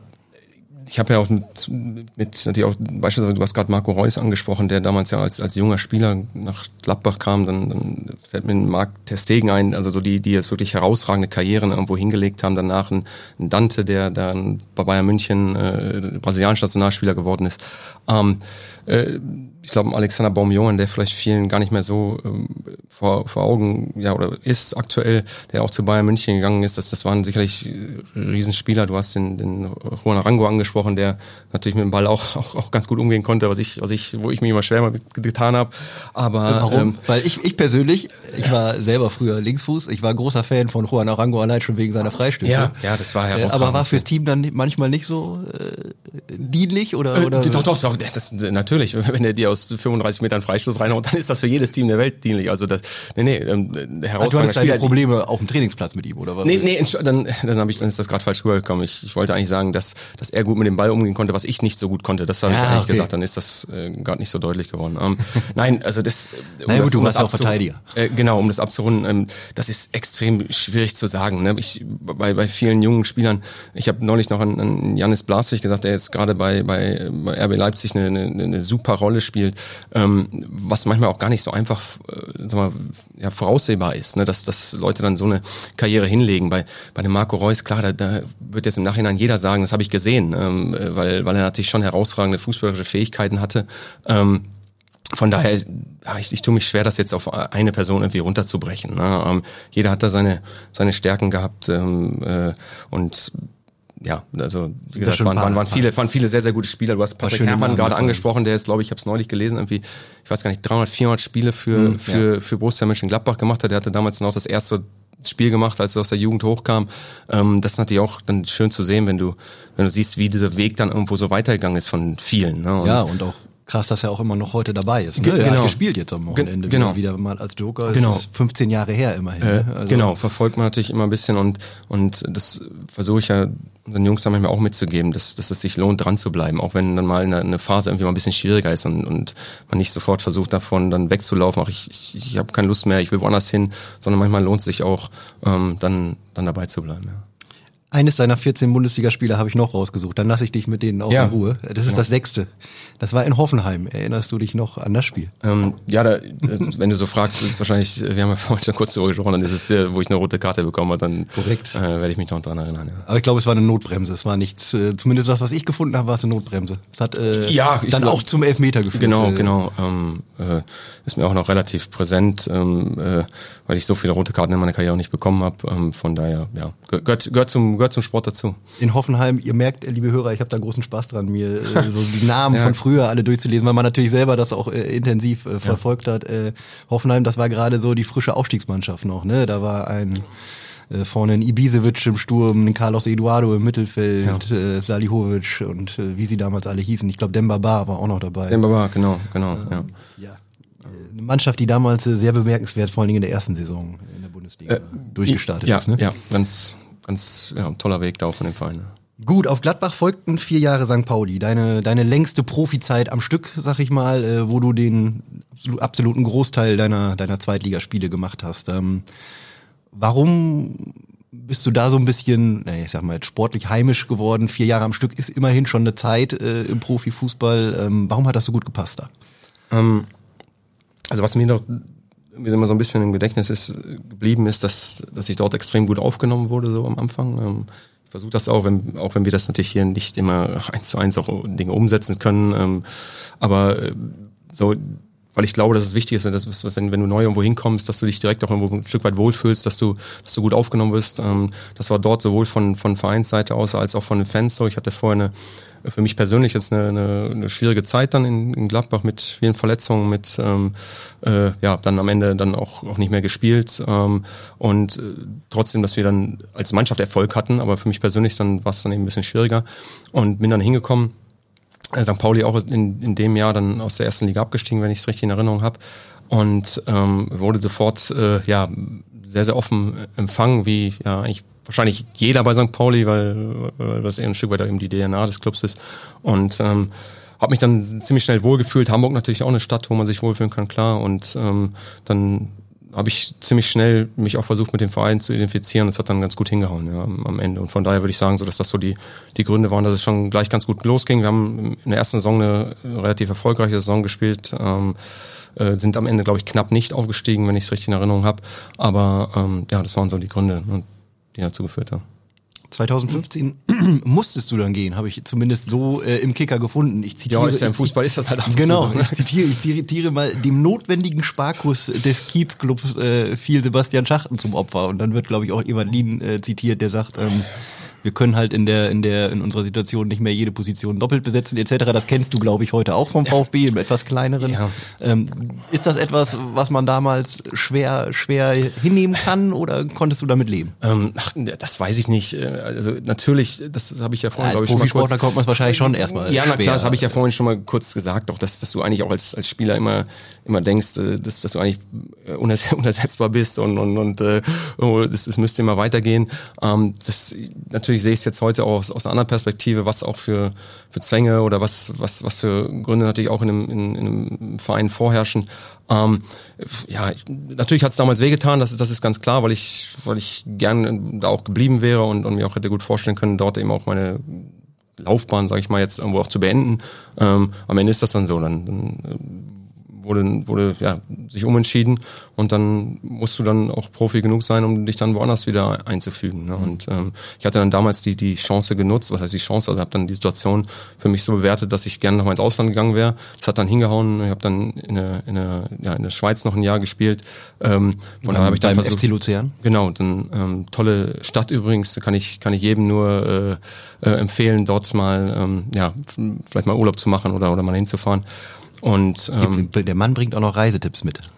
ich habe ja auch mit, mit natürlich auch beispielsweise, du hast gerade Marco Reus angesprochen, der damals ja als, als junger Spieler nach Gladbach kam, dann, dann fällt mir Marc Terstegen ein, also so die, die jetzt wirklich herausragende Karrieren irgendwo hingelegt haben, danach ein, ein Dante, der dann bei Bayern München äh, brasilianischer Nationalspieler geworden ist. Ähm, äh, ich glaube, Alexander Baumjohann, der vielleicht vielen gar nicht mehr so ähm, vor, vor Augen ja oder ist aktuell, der auch zu Bayern München gegangen ist, das, das waren sicherlich äh, Riesenspieler. Du hast den, den Juan Arango angesprochen, der natürlich mit dem Ball auch, auch, auch ganz gut umgehen konnte, was ich, was ich, wo ich mir immer schwer mit getan habe. Aber Warum? ähm, Weil ich, ich persönlich, ich war selber früher Linksfuß, ich war großer Fan von Juan Arango allein schon wegen seiner Freistöße. ja, ja, das war Äh, herausragend. aber war fürs Team dann manchmal nicht so äh, dienlich oder, Äh, oder doch, doch, doch, das, natürlich. Natürlich. Wenn er dir aus 35 Metern Freistoß reinhaut, dann ist das für jedes Team der Welt dienlich. Also das, nee, nee, ähm, herausragender Du hattest deine Probleme auf dem Trainingsplatz mit ihm, oder was? Nee, nee, dann, dann, ich, dann ist das gerade falsch rübergekommen. Ich, ich wollte eigentlich sagen, dass, dass er gut mit dem Ball umgehen konnte, was ich nicht so gut konnte. Das habe ja, ich eigentlich okay. gesagt, dann ist das äh, gerade nicht so deutlich geworden. Ähm, nein, also das... Um naja, gut, du warst auch Verteidiger. Äh, genau, um das abzurunden, ähm, das ist extrem schwierig zu sagen. Ne? Ich, bei, bei vielen jungen Spielern, ich habe neulich noch an, an Janis Blaswig gesagt, der jetzt gerade bei, bei, bei RB Leipzig eine, eine, eine super Rolle spielt, ähm, was manchmal auch gar nicht so einfach äh, mal, ja, voraussehbar ist, ne? dass, dass Leute dann so eine Karriere hinlegen. Bei, bei dem Marco Reus, klar, da, da wird jetzt im Nachhinein jeder sagen, das habe ich gesehen, ähm, weil, weil er natürlich schon herausragende fußballerische Fähigkeiten hatte. Ähm, von daher, ich, ich tue mich schwer, das jetzt auf eine Person irgendwie runterzubrechen. Ne? Ähm, jeder hat da seine, seine Stärken gehabt ähm, äh, und ja, also wie gesagt, waren, waren, waren viele, waren viele sehr, sehr gute Spieler. Du hast Patrick Herrmann gerade angesprochen, der ist, glaube ich, ich habe es neulich gelesen, irgendwie, ich weiß gar nicht, 300, 400 Spiele für, mhm, für, ja. für Borussia Mönchengladbach gemacht hat. Der hatte damals noch das erste Spiel gemacht, als er aus der Jugend hochkam. Ähm, das ist natürlich auch dann schön zu sehen, wenn du, wenn du siehst, wie dieser Weg dann irgendwo so weitergegangen ist von vielen. Ne? Und ja, und auch krass, dass er auch immer noch heute dabei ist. Ne? Genau. Er hat genau. gespielt jetzt am Wochenende genau. wieder, wieder mal als Joker. Genau. Das ist 15 Jahre her immerhin. Äh, ne? also genau, verfolgt man natürlich immer ein bisschen und, und das versuche ich ja unseren Jungs dann manchmal auch mitzugeben, dass, dass es sich lohnt, dran zu bleiben, auch wenn dann mal eine, eine Phase irgendwie mal ein bisschen schwieriger ist und, und man nicht sofort versucht davon dann wegzulaufen, ach ich, ich, ich habe keine Lust mehr, ich will woanders hin, sondern manchmal lohnt es sich auch, ähm, dann, dann dabei zu bleiben. Ja. Eines deiner 14 Bundesligaspiele habe ich noch rausgesucht. Dann lasse ich dich mit denen auch ja. in Ruhe. Das ist ja. das sechste. Das war in Hoffenheim. Erinnerst du dich noch an das Spiel? Ähm, ja, da, wenn du so fragst, ist es wahrscheinlich, wir haben ja vorhin schon kurz darüber gesprochen, dann ist es der, wo ich eine rote Karte bekommen habe, dann Korrekt. Äh, werde ich mich noch dran erinnern. Ja. Aber ich glaube, es war eine Notbremse. Es war nichts, äh, zumindest das, was ich gefunden habe, war es eine Notbremse. Es hat äh, ja, dann glaub, auch zum Elfmeter geführt. Genau, äh, genau. Ähm, äh, ist mir auch noch relativ präsent, ähm, äh, weil ich so viele rote Karten in meiner Karriere auch nicht bekommen habe. Ähm, von daher, ja, gehört, gehört, zum, gehört zum Sport dazu in Hoffenheim, ihr merkt, liebe Hörer, ich habe da großen Spaß dran, mir äh, so die Namen ja. von früher alle durchzulesen, weil man natürlich selber das auch äh, intensiv äh, verfolgt ja. hat. Äh, Hoffenheim, das war gerade so die frische Aufstiegsmannschaft noch, ne? Da war ein äh, vorne ein Ibisevic im Sturm, ein Carlos Eduardo im Mittelfeld, ja. äh, Salihovic und äh, wie sie damals alle hießen. Ich glaube, Demba Bar war auch noch dabei. Demba Bar, genau, genau. Äh, ja. ja. Äh, eine Mannschaft, die damals äh, sehr bemerkenswert, vor allen Dingen in der ersten Saison in der Bundesliga äh, durchgestartet ja, ist. Ne? Ja, ganz, ganz ja, toller Weg da auch von dem Verein. Gut, auf Gladbach folgten vier Jahre St. Pauli. Deine, deine längste Profizeit am Stück, sag ich mal, äh, wo du den absoluten Großteil deiner, deiner Zweitligaspiele gemacht hast. Ähm, warum bist du da so ein bisschen, naja, ich sag mal, sportlich heimisch geworden? Vier Jahre am Stück ist immerhin schon eine Zeit äh, im Profifußball. Ähm, warum hat das so gut gepasst da? Ähm, also was mir noch mir immer so ein bisschen im Gedächtnis ist, geblieben ist, dass, dass ich dort extrem gut aufgenommen wurde, so am Anfang. Ähm, ich versuche das auch, wenn, auch wenn wir das natürlich hier nicht immer eins zu eins auch Dinge umsetzen können. Ähm, aber äh, so, weil ich glaube, dass es wichtig ist, dass, wenn, wenn du neu irgendwo hinkommst, dass du dich direkt auch irgendwo ein Stück weit wohlfühlst, dass du, dass du gut aufgenommen wirst. Ähm, das war dort sowohl von, von Vereinsseite aus als auch von den Fans so. Ich hatte vorher eine für mich persönlich jetzt eine, eine, eine schwierige Zeit dann in, in Gladbach mit vielen Verletzungen, mit ähm, äh, ja dann am Ende dann auch, auch nicht mehr gespielt ähm, und äh, trotzdem, dass wir dann als Mannschaft Erfolg hatten, aber für mich persönlich dann war es dann eben ein bisschen schwieriger und bin dann hingekommen. Äh, St. Pauli auch in, in dem Jahr dann aus der ersten Liga abgestiegen, wenn ich es richtig in Erinnerung habe und ähm, wurde sofort äh, ja sehr sehr offen empfangen, wie ja eigentlich wahrscheinlich jeder bei St. Pauli, weil, weil das eher ein Stück weit eben die DNA des Clubs ist. Und ähm, habe mich dann ziemlich schnell wohlgefühlt. Hamburg natürlich auch eine Stadt, wo man sich wohlfühlen kann, klar. Und ähm, dann habe ich ziemlich schnell mich auch versucht, mit dem Verein zu identifizieren. Das hat dann ganz gut hingehauen ja, am Ende. Und von daher würde ich sagen, so dass das so die, die Gründe waren, dass es schon gleich ganz gut losging. Wir haben in der ersten Saison eine relativ erfolgreiche Saison gespielt. Ähm, äh, sind am Ende, glaube ich, knapp nicht aufgestiegen, wenn ich es richtig in Erinnerung habe. Aber ähm, ja, das waren so die Gründe. Und die dazu geführt haben. 2015 musstest du dann gehen, habe ich zumindest so äh, im Kicker gefunden. Ich zitiere, ja, ist ja im Fußball ist das halt auch Genau, so, ne? ich, zitiere, ich zitiere mal, dem notwendigen Sparkurs des Kiezclubs äh, fiel Sebastian Schachten zum Opfer. Und dann wird, glaube ich, auch Evalin äh, zitiert, der sagt, ähm, wir können halt in der, in der, in unserer Situation nicht mehr jede Position doppelt besetzen etc. Das kennst du, glaube ich, heute auch vom VfB im etwas kleineren. Ja. Ähm, ist das etwas, was man damals schwer, schwer hinnehmen kann oder konntest du damit leben? Ähm, ach, das weiß ich nicht. Äh, Also natürlich, das habe ich ja vorhin, Ja, als glaube ich, schon mal kurz. kommt man es wahrscheinlich schon erstmal Ja, na schwer. klar, das habe ich ja vorhin schon mal kurz gesagt, auch dass, dass du eigentlich auch als, als Spieler immer immer denkst, äh, dass, dass du eigentlich äh, unerse- unersetzbar bist und und, und äh, oh, das, das müsste immer weitergehen. Ähm, das natürlich sehe ich es jetzt heute auch aus, aus einer anderen Perspektive, was auch für für Zwänge oder was was was für Gründe natürlich auch in einem, in, in einem Verein vorherrschen. Ähm, ja, ich, natürlich hat es damals wehgetan, das, das ist ganz klar, weil ich, weil ich gern da auch geblieben wäre und, und mir auch hätte gut vorstellen können, dort eben auch meine Laufbahn, sage ich mal, jetzt irgendwo auch zu beenden. Ähm, am Ende ist das dann so. Dann, dann wurde, wurde ja, sich umentschieden und dann musst du dann auch Profi genug sein, um dich dann woanders wieder einzufügen. Ne? Und ähm, ich hatte dann damals die, die Chance genutzt, was heißt die Chance, also habe dann die Situation für mich so bewertet, dass ich gerne noch mal ins Ausland gegangen wäre. Das hat dann hingehauen. Ich habe dann in der, in, der, ja, in der Schweiz noch ein Jahr gespielt. Ähm, von daher habe ich dann versucht, FC Luzern. Genau, dann ähm, tolle Stadt übrigens, kann ich kann ich jedem nur äh, äh, empfehlen, dort mal ähm, ja vielleicht mal Urlaub zu machen oder oder mal hinzufahren. Und ähm, Der Mann bringt auch noch Reisetipps mit.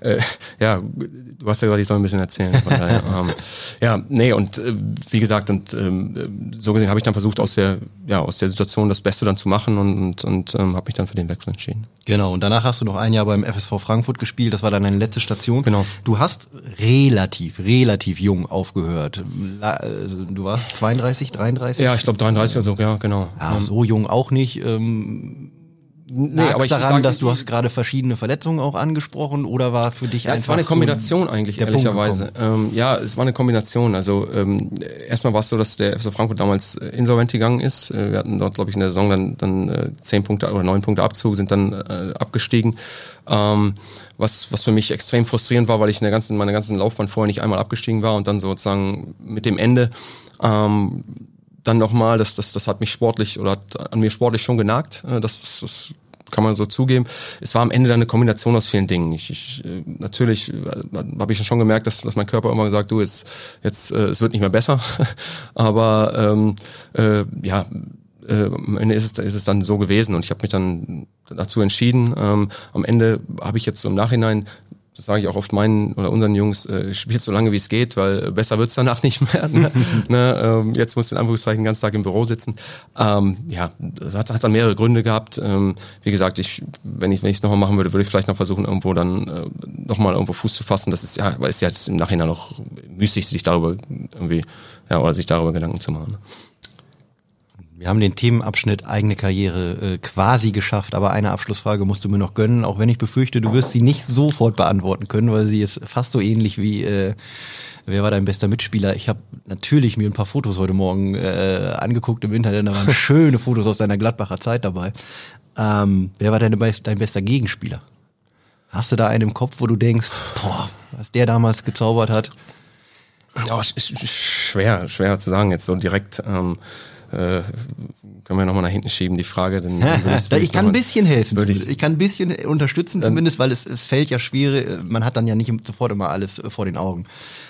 Äh, ja, du hast ja gesagt, ich soll ein bisschen erzählen. Daher, ähm, ja, nee, und äh, wie gesagt, und ähm, so gesehen habe ich dann versucht, aus der, ja, aus der Situation das Beste dann zu machen und, und, und ähm, habe mich dann für den Wechsel entschieden. Genau, und danach hast du noch ein Jahr beim FSV Frankfurt gespielt, das war dann deine letzte Station. Genau. Du hast relativ, relativ jung aufgehört. Also, Du warst 32, 33? Ja, ich glaube 33 oder so, ja, genau. Ja, so jung auch nicht. Ähm, Nee, Lag's aber ich daran, sag- dass du hast gerade verschiedene Verletzungen auch angesprochen oder war für dich Ja, einfach es war eine so Kombination eigentlich, der Punkt ehrlicherweise. Ähm, ja, es war eine Kombination. Also ähm, erstmal war es so, dass der FC Frankfurt damals äh, insolvent gegangen ist. Äh, wir hatten dort, glaube ich, in der Saison dann, dann äh, zehn Punkte oder neun Punkte Abzug, sind dann äh, abgestiegen. Ähm, was, was für mich extrem frustrierend war, weil ich in der ganzen, meiner ganzen Laufbahn vorher nicht einmal abgestiegen war und dann sozusagen mit dem Ende ähm, dann nochmal, das, das, das hat mich sportlich oder hat an mir sportlich schon genagt. Äh, Das, das kann man so zugeben. Es war am Ende dann eine Kombination aus vielen Dingen. Ich, ich äh, natürlich äh, habe ich schon gemerkt, dass, dass mein Körper immer gesagt, du jetzt jetzt äh, es wird nicht mehr besser. Aber ähm, äh, ja, äh, am Ende ist es, ist es dann so gewesen und ich habe mich dann dazu entschieden. Ähm, am Ende habe ich jetzt so im Nachhinein das sage ich auch oft meinen oder unseren Jungs, äh, spielt so lange wie es geht, weil besser wird's danach nicht mehr. Ne? ne? Ähm, jetzt muss in Anführungszeichen den ganzen Tag im Büro sitzen. Ähm, ja, das hat, hat dann mehrere Gründe gehabt. Ähm, wie gesagt, ich, wenn ich wenn ich es nochmal machen würde, würde ich vielleicht noch versuchen, irgendwo dann äh, nochmal irgendwo Fuß zu fassen. Das ist ja, aber ist ja jetzt im Nachhinein noch müßig, sich darüber irgendwie, ja, oder sich darüber Gedanken zu machen. Ne? Wir haben den Themenabschnitt eigene Karriere äh, quasi geschafft, aber eine Abschlussfrage musst du mir noch gönnen, auch wenn ich befürchte, du wirst sie nicht sofort beantworten können, weil sie ist fast so ähnlich wie äh, wer war dein bester Mitspieler? Ich habe natürlich mir ein paar Fotos heute Morgen äh, angeguckt im Internet, da waren schöne Fotos aus deiner Gladbacher Zeit dabei. Ähm, wer war deine, dein bester Gegenspieler? Hast du da einen im Kopf, wo du denkst, boah, was der damals gezaubert hat? Sch- schwer, schwer zu sagen jetzt so direkt. Ähm, äh, können wir nochmal nach hinten schieben, die Frage. Würde ich kann ein bisschen helfen. ich's- Ich kann ein bisschen unterstützen zumindest, weil es, es fällt ja schwere. Man hat dann ja nicht sofort immer alles äh, vor den Augen.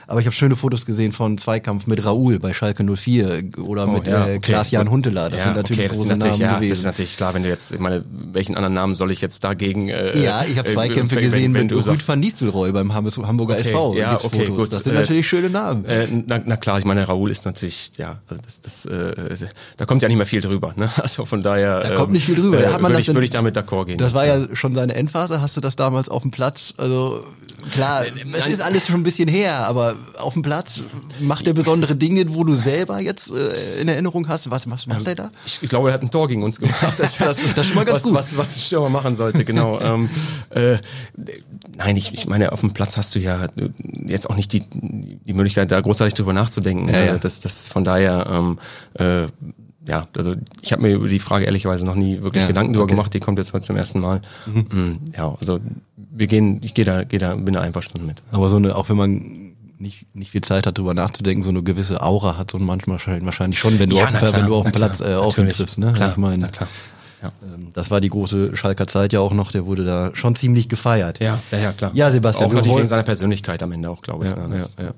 Aber ich habe schöne Fotos gesehen von Zweikampf mit Raoul bei Schalke 04 oder Oh, mit ja, äh, okay, Klaas-Jan gut. Hunteler. Das ja, sind natürlich okay, das große sind natürlich, Namen ja, gewesen. Das ist natürlich klar, wenn du jetzt, ich meine, welchen anderen Namen soll ich jetzt dagegen? Äh, ja, ich habe äh, Zweikämpfe wenn- gesehen wenn mit du Rüd sagst- van Nistelrooy beim Hamburger Okay, SV. ja, Gibt's okay, Fotos. gut. Das sind Äh, natürlich schöne Namen. Äh, na, na klar, ich meine, Raoul ist natürlich, ja, also das, das, äh, da kommt ja nicht mehr viel drüber, ne? Also von daher. Da kommt nicht viel drüber. Äh, Hat man würde ich, würde ich damit d'accord gehen. Das war ja schon seine Endphase. Hast du das damals auf dem Platz? Also klar, es ist alles schon ein bisschen her, aber auf dem Platz macht er besondere Dinge, wo du selber jetzt äh, in Erinnerung hast. Was, was macht er da? Ich, ich glaube, er hat ein Tor gegen uns gemacht. Das ist, das, Das ist schon mal ganz was, gut. Was, was ein Stürmer machen sollte, genau. ähm, äh, nein, ich, ich meine, auf dem Platz hast du ja jetzt auch nicht die, die Möglichkeit, da großartig drüber nachzudenken. Ja, ja. Äh, Das, das von daher, ähm, äh, ja, also ich habe mir über die Frage ehrlicherweise noch nie wirklich Ja, Gedanken drüber okay. gemacht. Die kommt jetzt heute zum ersten Mal. Mhm. Ja, also wir gehen, ich gehe da, gehe da, bin da einverstanden mit. Aber so eine, auch wenn man nicht, nicht viel Zeit hat, drüber nachzudenken, so eine gewisse Aura hat so ein manchmal wahrscheinlich- schon, wenn du auf, dem- na klar, wenn du auf dem klar, Platz äh, auf ihn triffst. Ne? Klar, ich meine. Ja. ähm, das war die große Schalker Zeit ja auch noch, der wurde da schon ziemlich gefeiert. Ja, ja, ja, klar. Ja, Sebastian, Auch natürlich wollen- wegen seiner Persönlichkeit am Ende auch, glaube ich. Ja, ne? Ja, ja.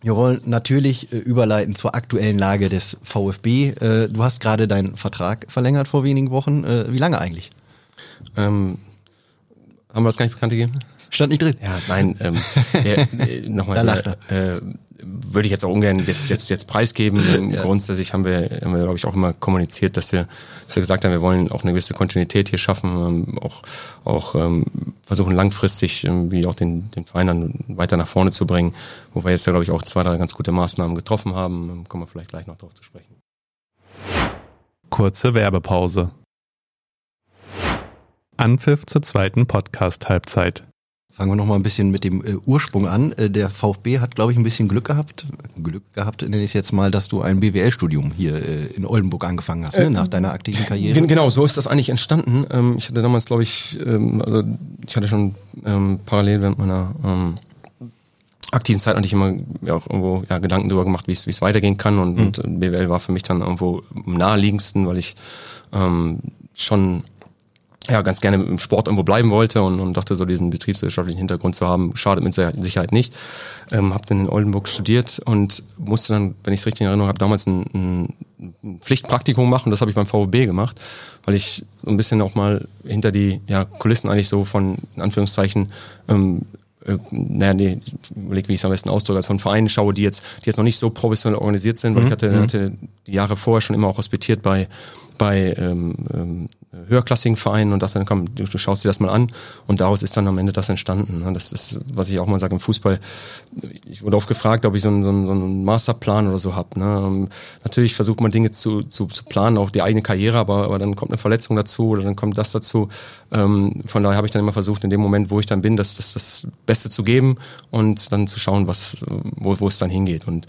Wir wollen natürlich äh, überleiten zur aktuellen Lage des VfB. Äh, du hast gerade deinen Vertrag verlängert vor wenigen Wochen. Äh, wie lange eigentlich? Ähm, haben wir das gar nicht bekannt gegeben? Stand nicht drin. Ja, nein, ähm, äh, nochmal, äh, würde ich jetzt auch ungern jetzt, jetzt, jetzt preisgeben. Ja. Grundsätzlich haben wir, haben wir, glaube ich, auch immer kommuniziert, dass wir, dass wir gesagt haben, wir wollen auch eine gewisse Kontinuität hier schaffen, ähm, auch, auch ähm, versuchen langfristig ähm, wie auch den, den Verein dann weiter nach vorne zu bringen, wo wir jetzt ja, glaube ich, auch zwei, drei ganz gute Maßnahmen getroffen haben. Ähm, kommen wir vielleicht gleich noch darauf zu sprechen. Kurze Werbepause. Anpfiff zur zweiten Podcast-Halbzeit. Fangen wir noch mal ein bisschen mit dem äh, Ursprung an. Äh, der VfB hat, glaube ich, ein bisschen Glück gehabt. Glück gehabt nenne ich es jetzt mal, dass du ein BWL-Studium hier äh, in Oldenburg angefangen hast, ne? nach deiner aktiven Karriere. Genau, so ist das eigentlich entstanden. Ähm, ich hatte damals, glaube ich, ähm, also ich hatte schon ähm, parallel während meiner ähm, aktiven Zeit eigentlich immer ja, auch irgendwo ja, Gedanken darüber gemacht, wie es weitergehen kann. Und, mhm. und BWL war für mich dann irgendwo am naheliegendsten, weil ich ähm, schon ja, ganz gerne im Sport irgendwo bleiben wollte und, und dachte, so diesen betriebswirtschaftlichen Hintergrund zu haben, schadet mit Sicherheit nicht. Ähm, habe dann in Oldenburg studiert und musste dann, wenn ich es richtig in Erinnerung habe, damals ein, ein Pflichtpraktikum machen. Das habe ich beim VfB gemacht, weil ich so ein bisschen auch mal hinter die ja, Kulissen eigentlich so von, in Anführungszeichen, ähm, äh, naja, nee, ich überlege, wie ich es am besten ausdrücke, als von Vereinen schaue, die jetzt, die jetzt noch nicht so professionell organisiert sind, weil mhm. ich hatte, mhm. hatte die Jahre vorher schon immer auch hospitiert bei, bei ähm, ähm, höherklassigen Vereinen und dachte dann, komm, du, du, schaust dir das mal an und daraus ist dann am Ende das entstanden. Ne? Das ist, was ich auch mal sage im Fußball. Ich wurde oft gefragt, ob ich so einen, so einen, Masterplan oder so habe. Ne? Ähm, natürlich versucht man Dinge zu, zu, zu planen, auch die eigene Karriere, aber, aber dann kommt eine Verletzung dazu oder dann kommt das dazu. Ähm, von daher habe ich dann immer versucht, in dem Moment, wo ich dann bin, das, das, das Beste zu geben und dann zu schauen, was, wo, wo es dann hingeht. Und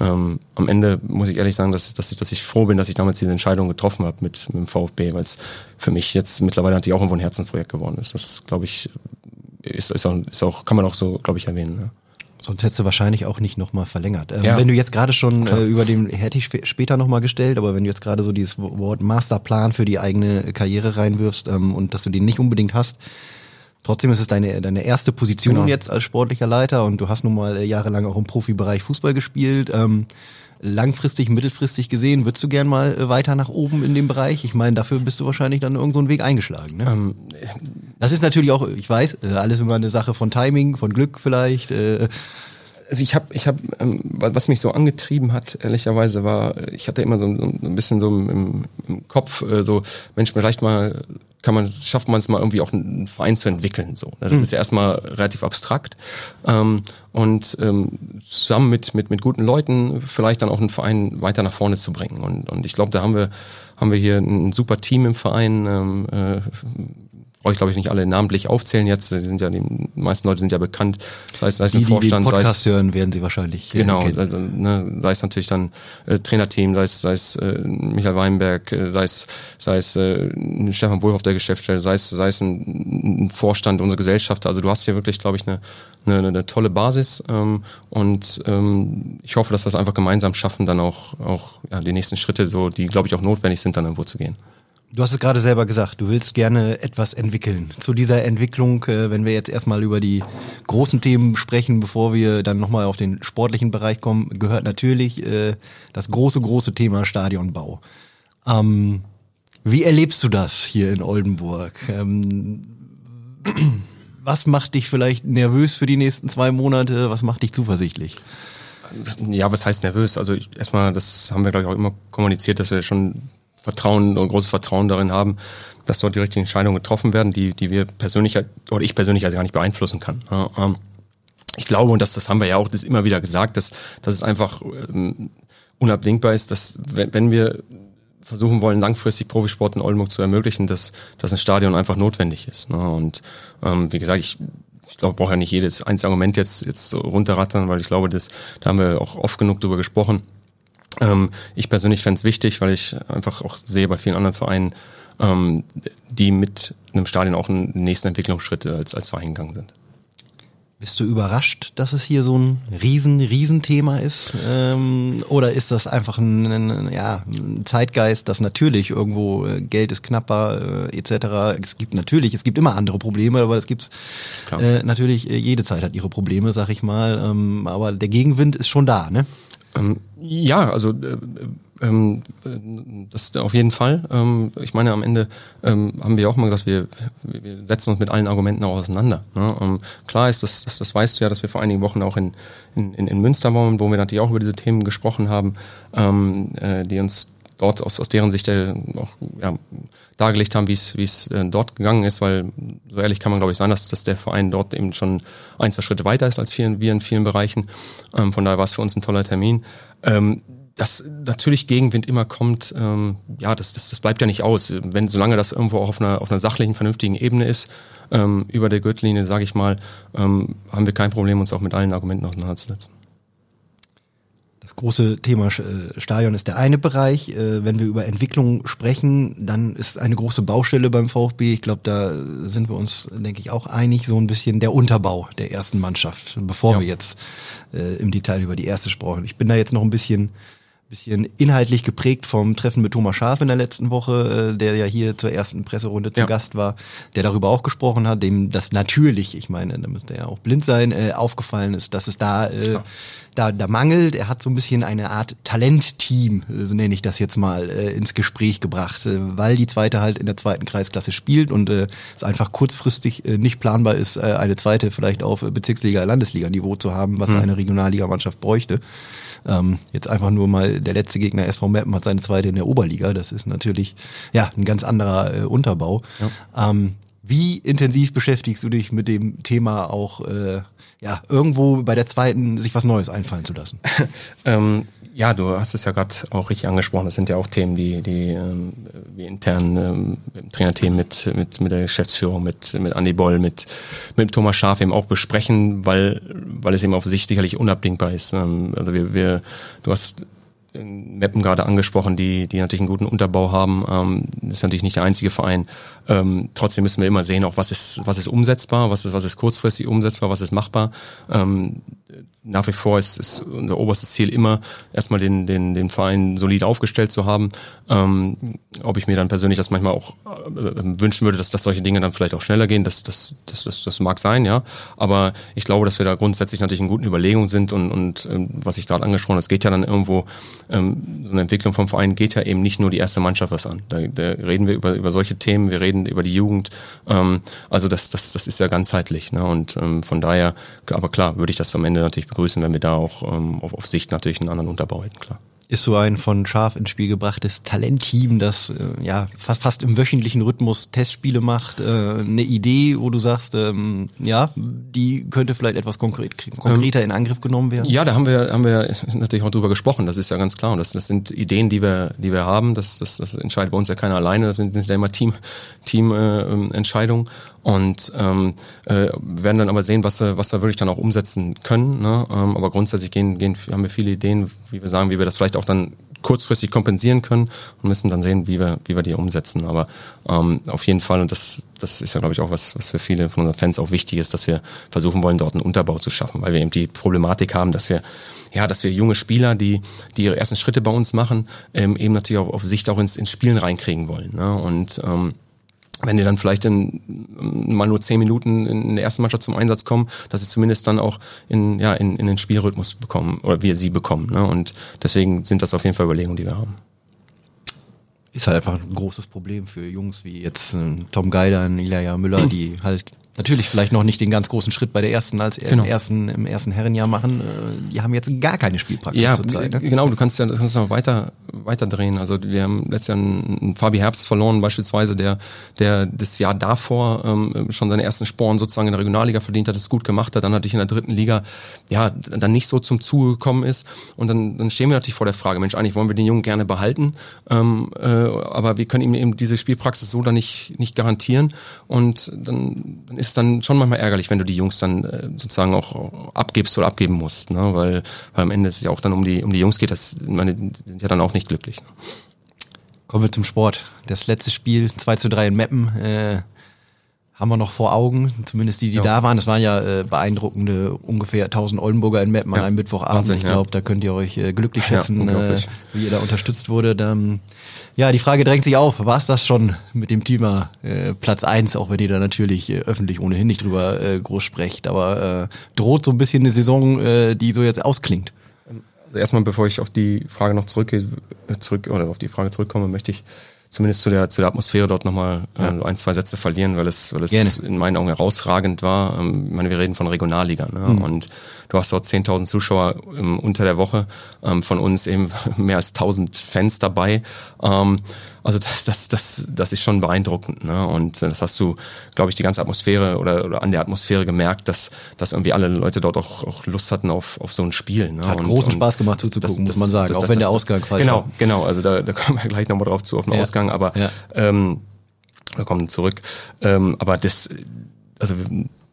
ähm, am Ende muss ich ehrlich sagen, dass, dass, ich, dass ich froh bin, dass ich damals diese Entscheidung getroffen habe mit, mit dem VfB, weil es für mich jetzt mittlerweile natürlich auch irgendwo ein Herzensprojekt geworden ist. Das, glaube ich, ist, ist, auch, ist auch, kann man auch so, glaube ich, erwähnen. Ne? Sonst hättest du wahrscheinlich auch nicht nochmal verlängert. Ähm, ja. Wenn du jetzt gerade schon äh, über den, hätte ich später nochmal gestellt, aber wenn du jetzt gerade so dieses Wort Masterplan für die eigene Karriere reinwirfst ähm, und dass du den nicht unbedingt hast, trotzdem ist es deine, deine erste Position genau. jetzt als sportlicher Leiter und du hast nun mal äh, jahrelang auch im Profibereich Fußball gespielt. Ähm, langfristig, mittelfristig gesehen, würdest du gern mal äh, weiter nach oben in dem Bereich? Ich meine, dafür bist du wahrscheinlich dann irgendeinen so Weg eingeschlagen. Ne? Ähm, das ist natürlich auch, ich weiß, äh, alles immer eine Sache von Timing, von Glück vielleicht. Äh. Also ich habe, ich habe, ähm, was mich so angetrieben hat, ehrlicherweise war, ich hatte immer so, so ein bisschen so im, im Kopf, so Mensch, vielleicht mal kann man, schafft man es mal irgendwie auch einen Verein zu entwickeln. So, das mhm. ist ja erstmal relativ abstrakt. Ähm, und ähm, zusammen mit, mit, mit guten Leuten vielleicht dann auch einen Verein weiter nach vorne zu bringen. Und, und ich glaube, da haben wir, haben wir hier ein super Team im Verein. Ähm, äh, brauche ich glaube ich nicht alle namentlich aufzählen jetzt. Die sind ja die meisten Leute sind ja bekannt. Sei es, sei es die, im Vorstand, die den Podcast sei es, hören, werden sie wahrscheinlich. Genau, also, ne, sei es natürlich dann äh, Trainerteam, sei es, sei es äh, Michael Weinberg, äh, sei es, sei es äh, Stefan Wohlhoff der Geschäftsstelle, sei es, sei es ein, ein Vorstand unserer Gesellschaft. Also du hast hier wirklich, glaube ich, eine, eine, eine tolle Basis ähm, und ähm, ich hoffe, dass wir es einfach gemeinsam schaffen, dann auch, auch ja, die nächsten Schritte, so die, glaube ich, auch notwendig sind, dann irgendwo zu gehen. Du hast es gerade selber gesagt, du willst gerne etwas entwickeln. Zu dieser Entwicklung, äh, wenn wir jetzt erstmal über die großen Themen sprechen, bevor wir dann nochmal auf den sportlichen Bereich kommen, gehört natürlich äh, das große, große Thema Stadionbau. Ähm, wie erlebst du das hier in Oldenburg? Ähm, was macht dich vielleicht nervös für die nächsten zwei Monate? Was macht dich zuversichtlich? Ja, was heißt nervös? Also erstmal, das haben wir glaube ich auch immer kommuniziert, dass wir schon Vertrauen und großes Vertrauen darin haben, dass dort die richtigen Entscheidungen getroffen werden, die, die wir persönlich oder ich persönlich also gar nicht beeinflussen kann. Ähm, ich glaube, und das, das haben wir ja auch das immer wieder gesagt, dass, dass es einfach ähm, unabdingbar ist, dass wenn, wir versuchen wollen, langfristig Profisport in Oldenburg zu ermöglichen, dass, dass ein Stadion einfach notwendig ist. Ne? Und ähm, wie gesagt, ich, ich glaube, brauche ja nicht jedes einzelne Argument jetzt, jetzt so runterrattern, weil ich glaube, das, da haben wir auch oft genug drüber gesprochen. Ähm, ich persönlich fände es wichtig, weil ich einfach auch sehe bei vielen anderen Vereinen, ähm, die mit einem Stadion auch einen nächsten Entwicklungsschritt als, als Verein gegangen sind. Bist du überrascht, dass es hier so ein riesen, riesen Thema ist? Ähm, oder ist das einfach ein, ein, ja, ein Zeitgeist, dass natürlich irgendwo äh, Geld ist knapper äh, etc. Es gibt natürlich, es gibt immer andere Probleme, aber es gibt äh, natürlich, äh, jede Zeit hat ihre Probleme, sag ich mal. Ähm, aber der Gegenwind ist schon da, ne? Ähm, ja, also äh, ähm, das auf jeden Fall. Ähm, ich meine, am Ende ähm, haben wir auch mal gesagt, wir, wir setzen uns mit allen Argumenten auch auseinander. Ne? Ähm, klar ist, das, das, das weißt du ja, dass wir vor einigen Wochen auch in, in, in Münster waren, wo wir natürlich auch über diese Themen gesprochen haben, ähm, äh, die uns dort aus, aus deren Sicht äh, auch ja, dargelegt haben, wie es wie es äh, dort gegangen ist, weil so ehrlich kann man glaube ich sein, dass, dass der Verein dort eben schon ein, zwei Schritte weiter ist als vielen, wir in vielen Bereichen. Ähm, von daher war es für uns ein toller Termin. Ähm, dass natürlich Gegenwind immer kommt, ähm, ja, das, das, das bleibt ja nicht aus. Wenn solange das irgendwo auch auf einer, auf einer sachlichen, vernünftigen Ebene ist, ähm, über der Gürtellinie, sage ich mal, ähm, haben wir kein Problem, uns auch mit allen Argumenten auseinanderzusetzen. Das große Thema äh, Stadion ist der eine Bereich. Äh, wenn wir über Entwicklung sprechen, dann ist eine große Baustelle beim VfB. Ich glaube, da sind wir uns, denke ich, auch einig, so ein bisschen der Unterbau der ersten Mannschaft, bevor ja. wir jetzt äh, im Detail über die erste sprechen. Ich bin da jetzt noch ein bisschen bisschen inhaltlich geprägt vom Treffen mit Thomas Schaf in der letzten Woche, äh, der ja hier zur ersten Presserunde zu ja. Gast war, der darüber auch gesprochen hat, dem das natürlich, ich meine, da müsste er ja auch blind sein, äh, aufgefallen ist, dass es da, äh, da, da mangelt. Er hat so ein bisschen eine Art Talentteam, so nenne ich das jetzt mal, äh, ins Gespräch gebracht, äh, weil die zweite halt in der zweiten Kreisklasse spielt und äh, es einfach kurzfristig äh, nicht planbar ist, äh, eine zweite vielleicht auf Bezirksliga, Landesliga-Niveau zu haben, was hm. eine Regionalligamannschaft bräuchte. Ähm, jetzt einfach nur mal der letzte Gegner SV Meppen hat seine zweite in der Oberliga. Das ist natürlich ja ein ganz anderer äh, Unterbau. Ja. Ähm, wie intensiv beschäftigst du dich mit dem Thema auch äh, ja irgendwo bei der zweiten sich was Neues einfallen zu lassen? ähm, ja, du hast es ja gerade auch richtig angesprochen. Das sind ja auch Themen, die, die ähm, wir intern ähm, im Trainerteam mit, mit, mit der Geschäftsführung, mit, mit Andi Boll, mit, mit Thomas Schaf eben auch besprechen, weil, weil es eben auf sich sicherlich unabdingbar ist. Ähm, also wir, wir, du hast Meppen gerade angesprochen, die, die natürlich einen guten Unterbau haben. Ähm, ist natürlich nicht der einzige Verein. Ähm, trotzdem müssen wir immer sehen, auch was ist, was ist umsetzbar, was ist, was ist kurzfristig umsetzbar, was ist machbar. Ähm, nach wie vor ist, ist unser oberstes Ziel immer, erstmal den, den, den Verein solid aufgestellt zu haben. Ähm, ob ich mir dann persönlich das manchmal auch äh, wünschen würde, dass, dass solche Dinge dann vielleicht auch schneller gehen, das, das, das, das, das mag sein, ja. Aber ich glaube, dass wir da grundsätzlich natürlich in guten Überlegungen sind und, und ähm, was ich gerade angesprochen habe, es geht ja dann irgendwo, ähm, so eine Entwicklung vom Verein geht ja eben nicht nur die erste Mannschaft was an. Da, da reden wir über, über solche Themen, wir reden über die Jugend. Ähm, also das, das, das ist ja ganzheitlich. Ne? Und ähm, von daher, aber klar, würde ich das am Ende natürlich begrüßen, wenn wir da auch ähm, auf, auf Sicht natürlich einen anderen Unterbau hätten, klar ist so ein von Scharf ins Spiel gebrachtes Talentteam, das äh, ja fast fast im wöchentlichen Rhythmus Testspiele macht. Äh, eine Idee, wo du sagst, ähm, ja, die könnte vielleicht etwas konkret, konkreter in Angriff genommen werden. Ja, da haben wir haben wir natürlich auch drüber gesprochen. Das ist ja ganz klar und das, das sind Ideen, die wir die wir haben. Das, das, das entscheidet bei uns ja keiner alleine. Das sind, sind ja immer Team Team äh, Entscheidungen und ähm, äh, werden dann aber sehen, was wir, was wir wirklich dann auch umsetzen können. Ne? Ähm, aber grundsätzlich gehen, gehen, haben wir viele Ideen, wie wir sagen, wie wir das vielleicht auch dann kurzfristig kompensieren können und müssen dann sehen, wie wir, wie wir die umsetzen. Aber ähm, auf jeden Fall, und das, das ist ja, glaube ich, auch was, was für viele von unseren Fans auch wichtig ist, dass wir versuchen wollen, dort einen Unterbau zu schaffen, weil wir eben die Problematik haben, dass wir, ja, dass wir junge Spieler, die, die ihre ersten Schritte bei uns machen, ähm, eben natürlich auch auf Sicht auch ins, ins Spielen reinkriegen wollen. Ne? Und ähm, wenn die dann vielleicht in, mal nur zehn Minuten in der ersten Mannschaft zum Einsatz kommen, dass sie zumindest dann auch in, ja, in, in den Spielrhythmus bekommen oder wir sie bekommen. Ne? Und deswegen sind das auf jeden Fall Überlegungen, die wir haben. Ist halt einfach ein großes Problem für Jungs wie jetzt äh, Tom Geider, Ilya Müller, die halt natürlich vielleicht noch nicht den ganz großen Schritt bei der ersten als genau. im ersten im ersten Herrenjahr machen. Äh, die haben jetzt gar keine Spielpraxis ja, zurzeit. Ne? Genau, du kannst ja kannst noch weiter weiter drehen. Also wir haben letztes Jahr einen, einen Fabi Herbst verloren beispielsweise, der der das Jahr davor ähm, schon seine ersten Sporen sozusagen in der Regionalliga verdient hat, es gut gemacht hat, dann natürlich in der dritten Liga ja dann nicht so zum Zuge gekommen ist und dann dann stehen wir natürlich vor der Frage, Mensch, eigentlich wollen wir den Jungen gerne behalten, ähm, äh, aber wir können ihm eben diese Spielpraxis so dann nicht nicht garantieren und dann, dann ist ist dann schon manchmal ärgerlich, wenn du die Jungs dann äh, sozusagen auch abgibst oder abgeben musst, ne? weil, weil am Ende es ja auch dann um die, um die Jungs geht, das, meine, sind ja dann auch nicht glücklich. Ne? Kommen wir zum Sport. Das letzte Spiel, 2 zu 3 in Meppen, äh, haben wir noch vor Augen, zumindest die, die Ja. da waren. Das waren ja äh, beeindruckende ungefähr 1000 Oldenburger in Meppen an Ja. einem Mittwochabend. Wahnsinn, ich ja. glaube, da könnt ihr euch äh, glücklich Ja, schätzen, äh, wie ihr da unterstützt wurde. Dann, ja, die Frage drängt sich auf, war es das schon mit dem Thema äh, Platz eins, auch wenn ihr da natürlich äh, öffentlich ohnehin nicht drüber äh, groß sprecht, aber droht so ein bisschen eine Saison, die so jetzt ausklingt. Also erstmal, bevor ich auf die Frage noch zurückgehe, zurück oder auf die Frage zurückkomme, möchte ich zumindest zu der zu der Atmosphäre dort nochmal äh, ein, zwei Sätze verlieren, weil es, weil es Gerne. in meinen Augen herausragend war. Ähm, ich meine, wir reden von Regionalliga, ne? Hm. Und du hast dort 10.000 Zuschauer ähm, unter der Woche, ähm, von uns eben mehr als 1.000 Fans dabei. Ähm, also das, das, das, das ist schon beeindruckend. Ne? Und das hast du, glaube ich, die ganze Atmosphäre oder, oder an der Atmosphäre gemerkt, dass, dass irgendwie alle Leute dort auch, auch Lust hatten auf, auf so ein Spiel. Ne? Hat großen Spaß gemacht zuzugucken, muss man sagen, auch wenn der Ausgang falsch genau, war. Genau, also da, da kommen wir gleich nochmal drauf zu, auf den Ja. Ausgang, aber Ja. ähm, wir kommen zurück. Ähm, aber das, also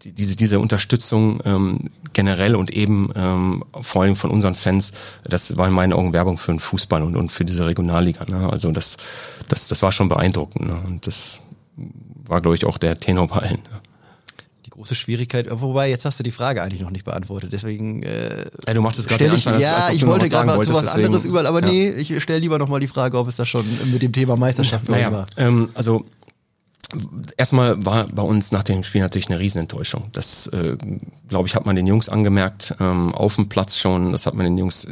diese, diese Unterstützung ähm, generell und eben ähm, vor allem von unseren Fans, das war in meinen Augen Werbung für den Fußball und, und für diese Regionalliga. Ne? Also das, das, das war schon beeindruckend. Ne? Und das war, glaube ich, auch der Tenor bei allen. Ne? Die große Schwierigkeit, wobei jetzt hast du die Frage eigentlich noch nicht beantwortet, deswegen äh, Ja, du machst es gerade ich, Anschein, als- ja, als ob ich wollte was gerade mal was deswegen- anderes überall, aber ja. nee, ich stelle lieber nochmal die Frage, ob es da schon mit dem Thema Meisterschaft Naja, war. ähm, also erstmal war bei uns nach dem Spiel natürlich eine Riesenenttäuschung. Das, äh, glaube ich, hat man den Jungs angemerkt, ähm, auf dem Platz schon, das hat man den Jungs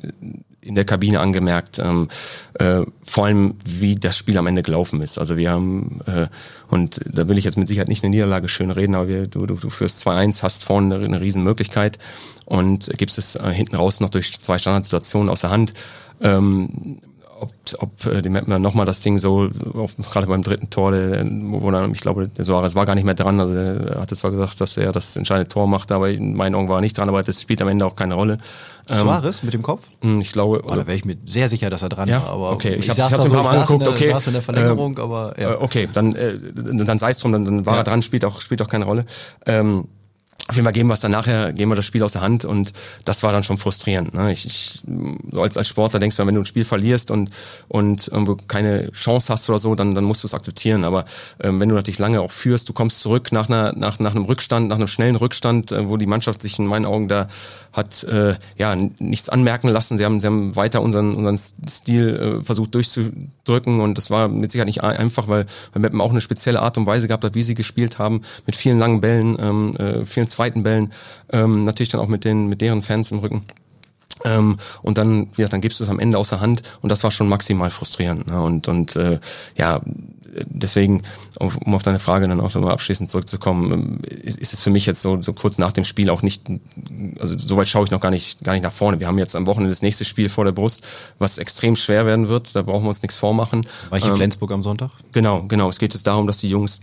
in der Kabine angemerkt, ähm, äh, vor allem wie das Spiel am Ende gelaufen ist. Also wir haben, äh, und da will ich jetzt mit Sicherheit nicht eine Niederlage schön reden, aber wir, du, du, du führst 2-1, hast vorne eine, eine Riesenmöglichkeit und gibst es äh, hinten raus noch durch zwei Standardsituationen aus der Hand. Ähm, ob, ob äh, die dann nochmal das Ding so, auch gerade beim dritten Tor, der, wo dann, ich glaube, der Suarez war gar nicht mehr dran, also er hatte zwar gesagt, dass er das entscheidende Tor machte, aber in meinen Augen war er nicht dran, aber das spielt am Ende auch keine Rolle. Ähm, Suarez mit dem Kopf? ich glaube, Oh, da wäre ich mir sehr sicher, dass er dran Ja, war. Aber okay. Ich ich, hab- saß ich hab's da mir ein paar Mal angeguckt, der, okay. saß in der Verlängerung, aber ja. Äh, okay, dann, äh, dann sei es drum, dann, dann war Ja. er dran, spielt auch, spielt auch keine Rolle. Ähm, auf jeden Fall geben wir es dann nachher, geben wir das Spiel aus der Hand und das war dann schon frustrierend. Ne? Ich, ich, so als, als Sportler denkst du, wenn du ein Spiel verlierst und, und irgendwo keine Chance hast oder so, dann, dann musst du es akzeptieren. Aber ähm, wenn du natürlich lange auch führst, du kommst zurück nach, einer, nach, nach einem Rückstand, nach einem schnellen Rückstand, äh, wo die Mannschaft sich in meinen Augen da hat äh, ja nichts anmerken lassen. Sie haben, sie haben weiter unseren, unseren Stil äh, versucht durchzudrücken und das war mit Sicherheit nicht ein- einfach, weil, weil Meppen auch eine spezielle Art und Weise gehabt hat, wie sie gespielt haben, mit vielen langen Bällen, ähm, äh, vielen zweiten Bällen, ähm, natürlich dann auch mit den mit deren Fans im Rücken. Ähm, und dann, ja, dann gibst du es am Ende aus der Hand und das war schon maximal frustrierend. Ne? Und, und äh, ja, deswegen, um auf deine Frage dann auch nochmal abschließend zurückzukommen, ähm, ist, ist es für mich jetzt so, so kurz nach dem Spiel auch nicht, also soweit schaue ich noch gar nicht, gar nicht nach vorne. Wir haben jetzt am Wochenende das nächste Spiel vor der Brust, was extrem schwer werden wird. Da brauchen wir uns nichts vormachen. War ich in Ähm, Flensburg am Sonntag? Genau, genau. Es geht jetzt darum, dass die Jungs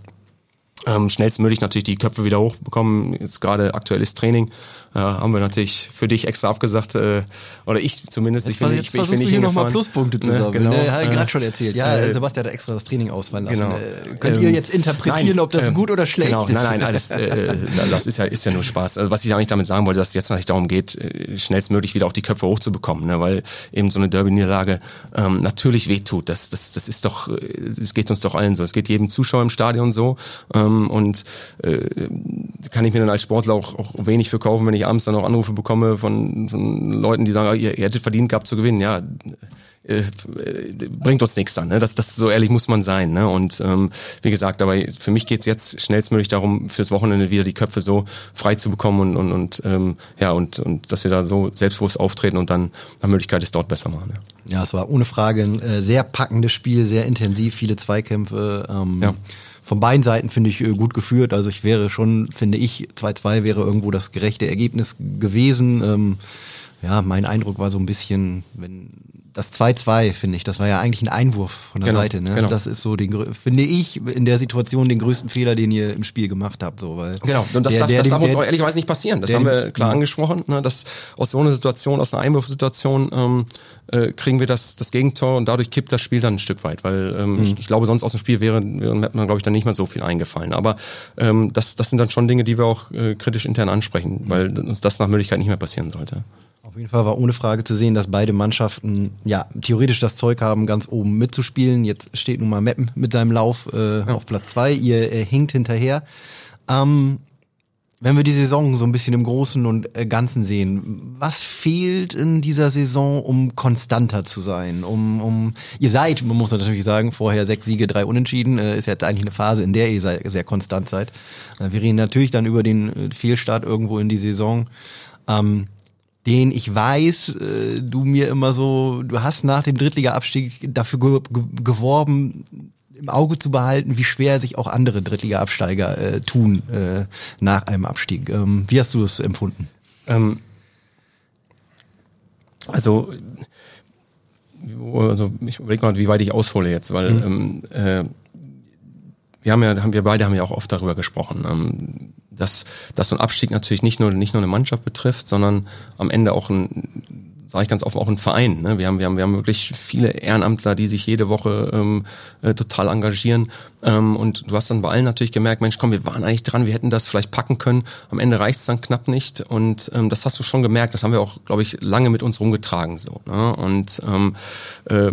ähm, schnellstmöglich natürlich die Köpfe wieder hochbekommen. Jetzt gerade aktuelles Training äh, haben wir natürlich für dich extra abgesagt, äh, oder ich zumindest. Jetzt, ich bin, jetzt ich, ich bin nicht hier nochmal. Pluspunkte zu Ne, sammeln. genau, ne? Ich äh, gerade schon erzählt. Ja, äh, Sebastian hat extra das Training ausfallen lassen. Genau. Äh, könnt ihr Ähm, jetzt interpretieren, nein, ob das ähm, gut oder schlecht genau, ist? Nein, nein, alles, äh, das ist ja, ist ja nur Spaß. Also was ich eigentlich damit sagen wollte, dass es jetzt natürlich darum geht, äh, schnellstmöglich wieder auch die Köpfe hochzubekommen, ne? weil eben so eine Derby-Niederlage ähm, natürlich wehtut. Das, das, das ist doch, äh, es geht uns doch allen so. Es geht jedem Zuschauer im Stadion so ähm, und äh, kann ich mir dann als Sportler auch, auch wenig für kaufen, wenn ich abends dann noch Anrufe bekomme von, von Leuten, die sagen, ah, ihr, ihr hättet verdient gehabt zu gewinnen. Ja, äh, äh, bringt uns nichts an. Ne? Das, das so ehrlich muss man sein. Ne? Und ähm, wie gesagt, aber für mich geht's jetzt schnellstmöglich darum, fürs Wochenende wieder die Köpfe so frei zu bekommen und, und, und ähm, ja und, und dass wir da so selbstbewusst auftreten und dann nach Möglichkeit es dort besser machen. Ja. Ja, es war ohne Frage ein äh, sehr packendes Spiel, sehr intensiv, viele Zweikämpfe. Ähm, Ja. Von beiden Seiten finde ich äh, gut geführt. Also ich wäre schon, finde ich, 2-2 wäre irgendwo das gerechte Ergebnis gewesen. Ähm, ja, mein Eindruck war so ein bisschen, wenn das 2-2, finde ich, das war ja eigentlich ein Einwurf von der Genau, Seite. Ne? genau. Das ist so, den, finde ich, in der Situation den größten Fehler, den ihr im Spiel gemacht habt. So, weil Genau, und das der- darf, der- das darf der- uns auch ehrlicherweise nicht passieren. Das haben wir klar angesprochen, ne, dass aus so einer Situation, aus einer Einwurfsituation ähm, äh, kriegen wir das, das Gegentor und dadurch kippt das Spiel dann ein Stück weit, weil ähm, Mhm. ich, ich glaube, sonst aus dem Spiel wäre, wäre hätte man, glaube ich, dann nicht mehr so viel eingefallen. Aber ähm, das, das sind dann schon Dinge, die wir auch äh, kritisch intern ansprechen, Mhm. weil uns das nach Möglichkeit nicht mehr passieren sollte. Auf jeden Fall war ohne Frage zu sehen, dass beide Mannschaften ja theoretisch das Zeug haben, ganz oben mitzuspielen. Jetzt steht nun mal Meppen mit seinem Lauf äh, auf Platz zwei. Ihr äh, hinkt hinterher. Ähm, wenn wir die Saison so ein bisschen im Großen und äh, Ganzen sehen, was fehlt in dieser Saison, um konstanter zu sein? Um, um ihr seid, man muss natürlich sagen, vorher sechs Siege, drei Unentschieden, äh, ist jetzt eigentlich eine Phase, in der ihr sehr, sehr konstant seid. Äh, wir reden natürlich dann über den Fehlstart irgendwo in die Saison. Ähm, den ich weiß, äh, du mir immer so, du hast nach dem Drittliga-Abstieg dafür ge geworben, im Auge zu behalten, wie schwer sich auch andere Drittliga-Absteiger äh, tun äh, nach einem Abstieg. Ähm, wie hast du es empfunden? Ähm, also, also ich überlege mal, wie weit ich aushole jetzt, weil mhm. ähm, äh, wir haben ja, haben wir beide haben ja auch oft darüber gesprochen, ähm, dass, dass so ein Abstieg natürlich nicht nur nicht nur eine Mannschaft betrifft, sondern am Ende auch ein sage ich ganz offen, auch ein Verein. Ne? Wir, haben, wir, haben, wir haben wirklich viele Ehrenamtler, die sich jede Woche ähm, äh, total engagieren. Ähm, und du hast dann bei allen natürlich gemerkt, Mensch, komm, wir waren eigentlich dran, wir hätten das vielleicht packen können. Am Ende reicht es dann knapp nicht. Und ähm, das hast du schon gemerkt. Das haben wir auch, glaube ich, lange mit uns rumgetragen. so. Ne? Und ähm, äh,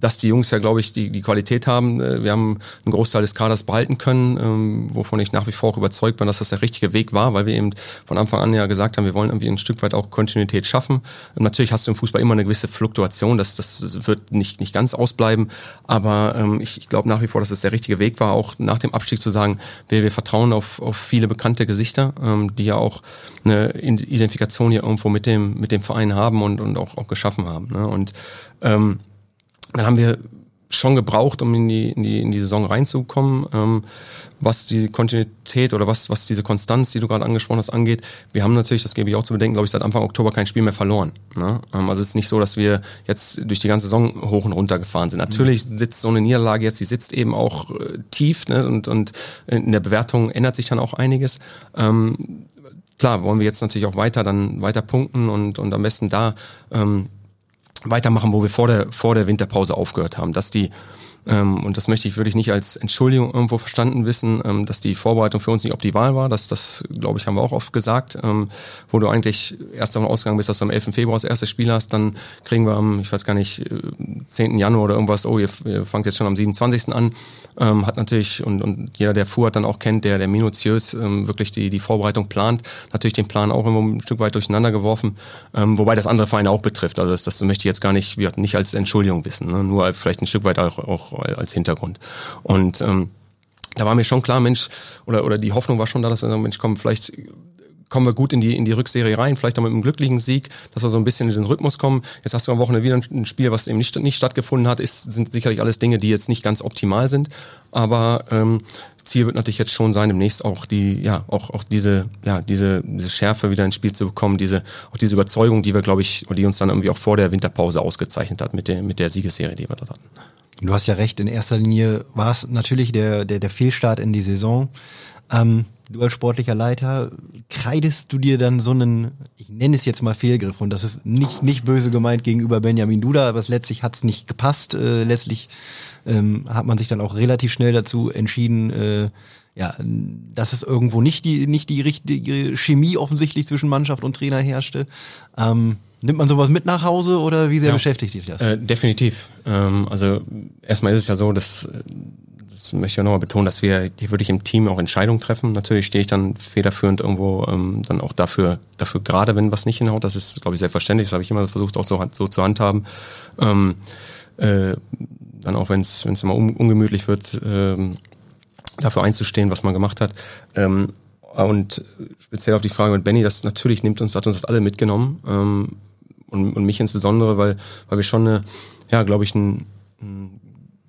dass die Jungs ja, glaube ich, die, die Qualität haben. Äh, wir haben einen Großteil des Kaders behalten können, ähm, wovon ich nach wie vor auch überzeugt bin, dass das der richtige Weg war, weil wir eben von Anfang an ja gesagt haben, wir wollen irgendwie ein Stück weit auch Kontinuität schaffen. Und natürlich hast du im Fußball immer eine gewisse Fluktuation, das, das wird nicht, nicht ganz ausbleiben, aber ähm, ich, ich glaube nach wie vor, dass es der richtige Weg war, auch nach dem Abstieg zu sagen, wir, wir vertrauen auf, auf viele bekannte Gesichter, ähm, die ja auch eine Identifikation hier irgendwo mit dem, mit dem Verein haben und, und auch, auch geschaffen haben. Ne? Und ähm, dann haben wir schon gebraucht, um in die, in die, in die Saison reinzukommen. Ähm, was die Kontinuität oder was, was diese Konstanz, die du gerade angesprochen hast, angeht. Wir haben natürlich, das gebe ich auch zu bedenken, glaube ich, seit Anfang Oktober kein Spiel mehr verloren. Ne? Ähm, also es ist nicht so, dass wir jetzt durch die ganze Saison hoch und runter gefahren sind. Natürlich sitzt so eine Niederlage jetzt, die sitzt eben auch äh, tief ne? und, und in der Bewertung ändert sich dann auch einiges. Ähm, klar, wollen wir jetzt natürlich auch weiter dann weiter punkten und, und am besten da ähm, weitermachen, wo wir vor der, vor der Winterpause aufgehört haben. Dass die, und das möchte ich wirklich nicht als Entschuldigung irgendwo verstanden wissen, ähm, dass die Vorbereitung für uns nicht optimal war. Das, das glaube ich, haben wir auch oft gesagt. Ähm, wo du eigentlich erst davon ausgegangen bist, dass du am 11. Februar das erste Spiel hast, dann kriegen wir am, ich weiß gar nicht, 10. Äh, Januar oder irgendwas, oh, ihr, ihr fangt jetzt schon am 27. an. Ähm, hat natürlich, und, und jeder, der Fuhr dann auch kennt, der, der minutiös ähm, wirklich die, die Vorbereitung plant, natürlich den Plan auch immer ein Stück weit durcheinander geworfen. Ähm, wobei das andere Vereine auch betrifft. Also das, das möchte ich jetzt gar nicht, nicht als Entschuldigung wissen, ne? nur vielleicht ein Stück weit auch, auch als Hintergrund. Und ähm, da war mir schon klar, Mensch, oder, oder die Hoffnung war schon da, dass wir sagen, Mensch, komm, vielleicht kommen wir gut in die, in die Rückserie rein, vielleicht auch mit einem glücklichen Sieg, dass wir so ein bisschen in diesen Rhythmus kommen. Jetzt hast du am Wochenende wieder ein Spiel, was eben nicht, nicht stattgefunden hat, ist, sind sicherlich alles Dinge, die jetzt nicht ganz optimal sind, aber ähm, Ziel wird natürlich jetzt schon sein, demnächst auch die, ja, auch, auch diese, ja, diese, diese Schärfe wieder ins Spiel zu bekommen, diese, auch diese Überzeugung, die wir, glaube ich, die uns dann irgendwie auch vor der Winterpause ausgezeichnet hat mit der, mit der Siegesserie, die wir dort hatten. Du hast ja recht, in erster Linie war es natürlich der, der, der Fehlstart in die Saison. Ähm, du als sportlicher Leiter, kreidest du dir dann so einen, ich nenne es jetzt mal Fehlgriff, und das ist nicht, nicht böse gemeint gegenüber Benjamin Duda, aber letztlich hat es nicht gepasst. Äh, letztlich ähm, hat man sich dann auch relativ schnell dazu entschieden, äh, ja, dass es irgendwo nicht die, nicht die richtige Chemie offensichtlich zwischen Mannschaft und Trainer herrschte. Ähm, Nimmt man sowas mit nach Hause oder wie sehr ja. beschäftigt dich das? Äh, definitiv. Ähm, also erstmal ist es ja so, dass das möchte ich nochmal betonen, dass wir hier wirklich im Team auch Entscheidungen treffen. Natürlich stehe ich dann federführend irgendwo ähm, dann auch dafür, dafür gerade, wenn was nicht hinhaut. Das ist, glaube ich, selbstverständlich. Das habe ich immer versucht, auch so, so zu handhaben. Ähm, äh, dann auch, wenn es immer un ungemütlich wird, ähm, dafür einzustehen, was man gemacht hat. Ähm, und speziell auf die Frage mit Benny, das natürlich nimmt uns, hat uns das alle mitgenommen. Ähm, und, und mich insbesondere, weil, weil wir schon eine, ja, glaube ich, einen, einen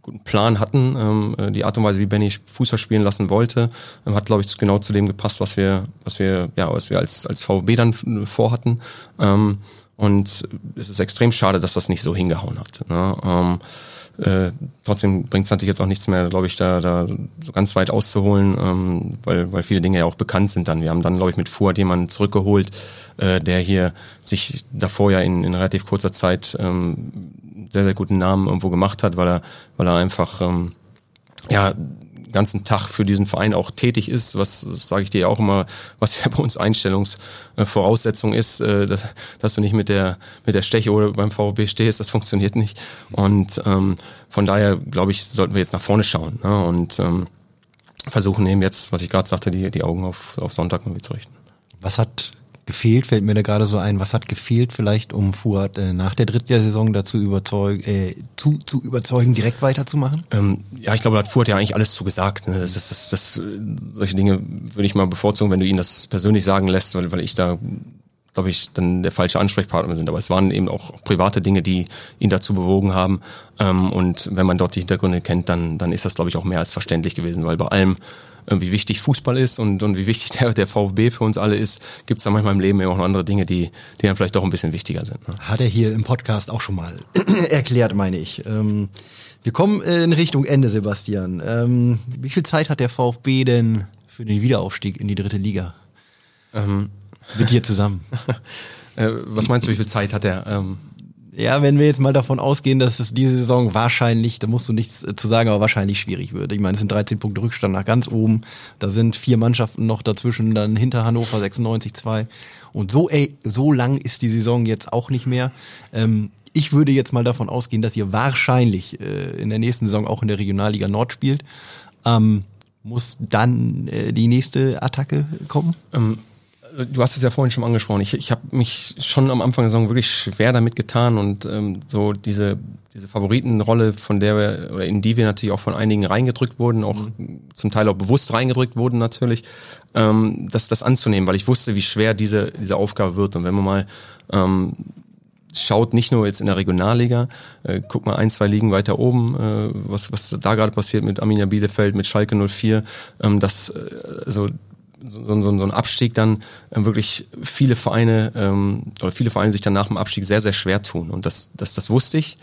guten Plan hatten. Ähm, äh, die Art und Weise, wie Benny Fußball spielen lassen wollte, ähm, hat, glaube ich, genau zu dem gepasst, was wir, was wir, ja, was wir als, als VfB dann vorhatten. Ähm, und es ist extrem schade, dass das nicht so hingehauen hat. Ne? Ähm, äh, trotzdem bringt es natürlich jetzt auch nichts mehr, glaube ich, da, da so ganz weit auszuholen, ähm, weil, weil viele Dinge ja auch bekannt sind dann. Wir haben dann, glaube ich, mit Fuhr jemanden zurückgeholt, äh, der hier sich davor ja in, in relativ kurzer Zeit ähm, sehr, sehr guten Namen irgendwo gemacht hat, weil er, weil er einfach ähm, ja ganzen Tag für diesen Verein auch tätig ist, was sage ich dir auch immer, was ja bei uns Einstellungsvoraussetzung ist, äh, dass du nicht mit der mit der Steche oder beim VfB stehst, das funktioniert nicht. Und ähm, von daher glaube ich, sollten wir jetzt nach vorne schauen. Ne? Und ähm, versuchen eben jetzt, was ich gerade sagte, die, die Augen auf, auf Sonntag irgendwie zu richten. Was hat gefehlt, fällt mir da gerade so ein, was hat gefehlt vielleicht, um Fuad äh, nach der dritten Saison dazu überzeugen, äh, zu, zu überzeugen, direkt weiterzumachen? Ähm, ja, ich glaube, da hat Fuad ja eigentlich alles zu gesagt. Ne? Das, das, das, das, solche Dinge würde ich mal bevorzugen, wenn du ihn das persönlich sagen lässt, weil, weil ich da glaube ich, dann der falsche Ansprechpartner sind. Aber es waren eben auch private Dinge, die ihn dazu bewogen haben. Ähm, und wenn man dort die Hintergründe kennt, dann, dann ist das, glaube ich, auch mehr als verständlich gewesen, weil bei allem, wie wichtig Fußball ist und, und wie wichtig der, der VfB für uns alle ist, gibt es da manchmal im Leben eben auch noch andere Dinge, die, die dann vielleicht doch ein bisschen wichtiger sind. Ne? Hat er hier im Podcast auch schon mal erklärt, meine ich. Ähm, wir kommen in Richtung Ende, Sebastian. Ähm, wie viel Zeit hat der VfB denn für den Wiederaufstieg in die dritte Liga? Ähm, Mit dir zusammen. äh, was meinst du, wie viel Zeit hat er? Ähm ja, wenn wir jetzt mal davon ausgehen, dass es diese Saison wahrscheinlich, da musst du nichts äh, zu sagen, aber wahrscheinlich schwierig wird. Ich meine, es sind 13 Punkte Rückstand nach ganz oben. Da sind vier Mannschaften noch dazwischen, dann hinter Hannover 96 2. Und so, ey, so lang ist die Saison jetzt auch nicht mehr. Ähm, ich würde jetzt mal davon ausgehen, dass ihr wahrscheinlich äh, in der nächsten Saison auch in der Regionalliga Nord spielt. Ähm, muss dann äh, die nächste Attacke kommen? Ähm, du hast es ja vorhin schon angesprochen. Ich, ich habe mich schon am Anfang der Saison wirklich schwer damit getan und ähm, so diese diese Favoritenrolle, von der wir oder in die wir natürlich auch von einigen reingedrückt wurden, auch mhm. zum Teil auch bewusst reingedrückt wurden natürlich, ähm, das das anzunehmen, weil ich wusste, wie schwer diese diese Aufgabe wird und wenn man mal ähm, schaut nicht nur jetzt in der Regionalliga, äh, guck mal ein, zwei Ligen weiter oben, äh, was, was da gerade passiert mit Arminia Bielefeld, mit Schalke 04, ähm, das, äh, also so, so, so ein Abstieg dann ähm, wirklich viele Vereine ähm, oder viele Vereine sich dann nach dem Abstieg sehr, sehr schwer tun. Und das, das, das wusste ich.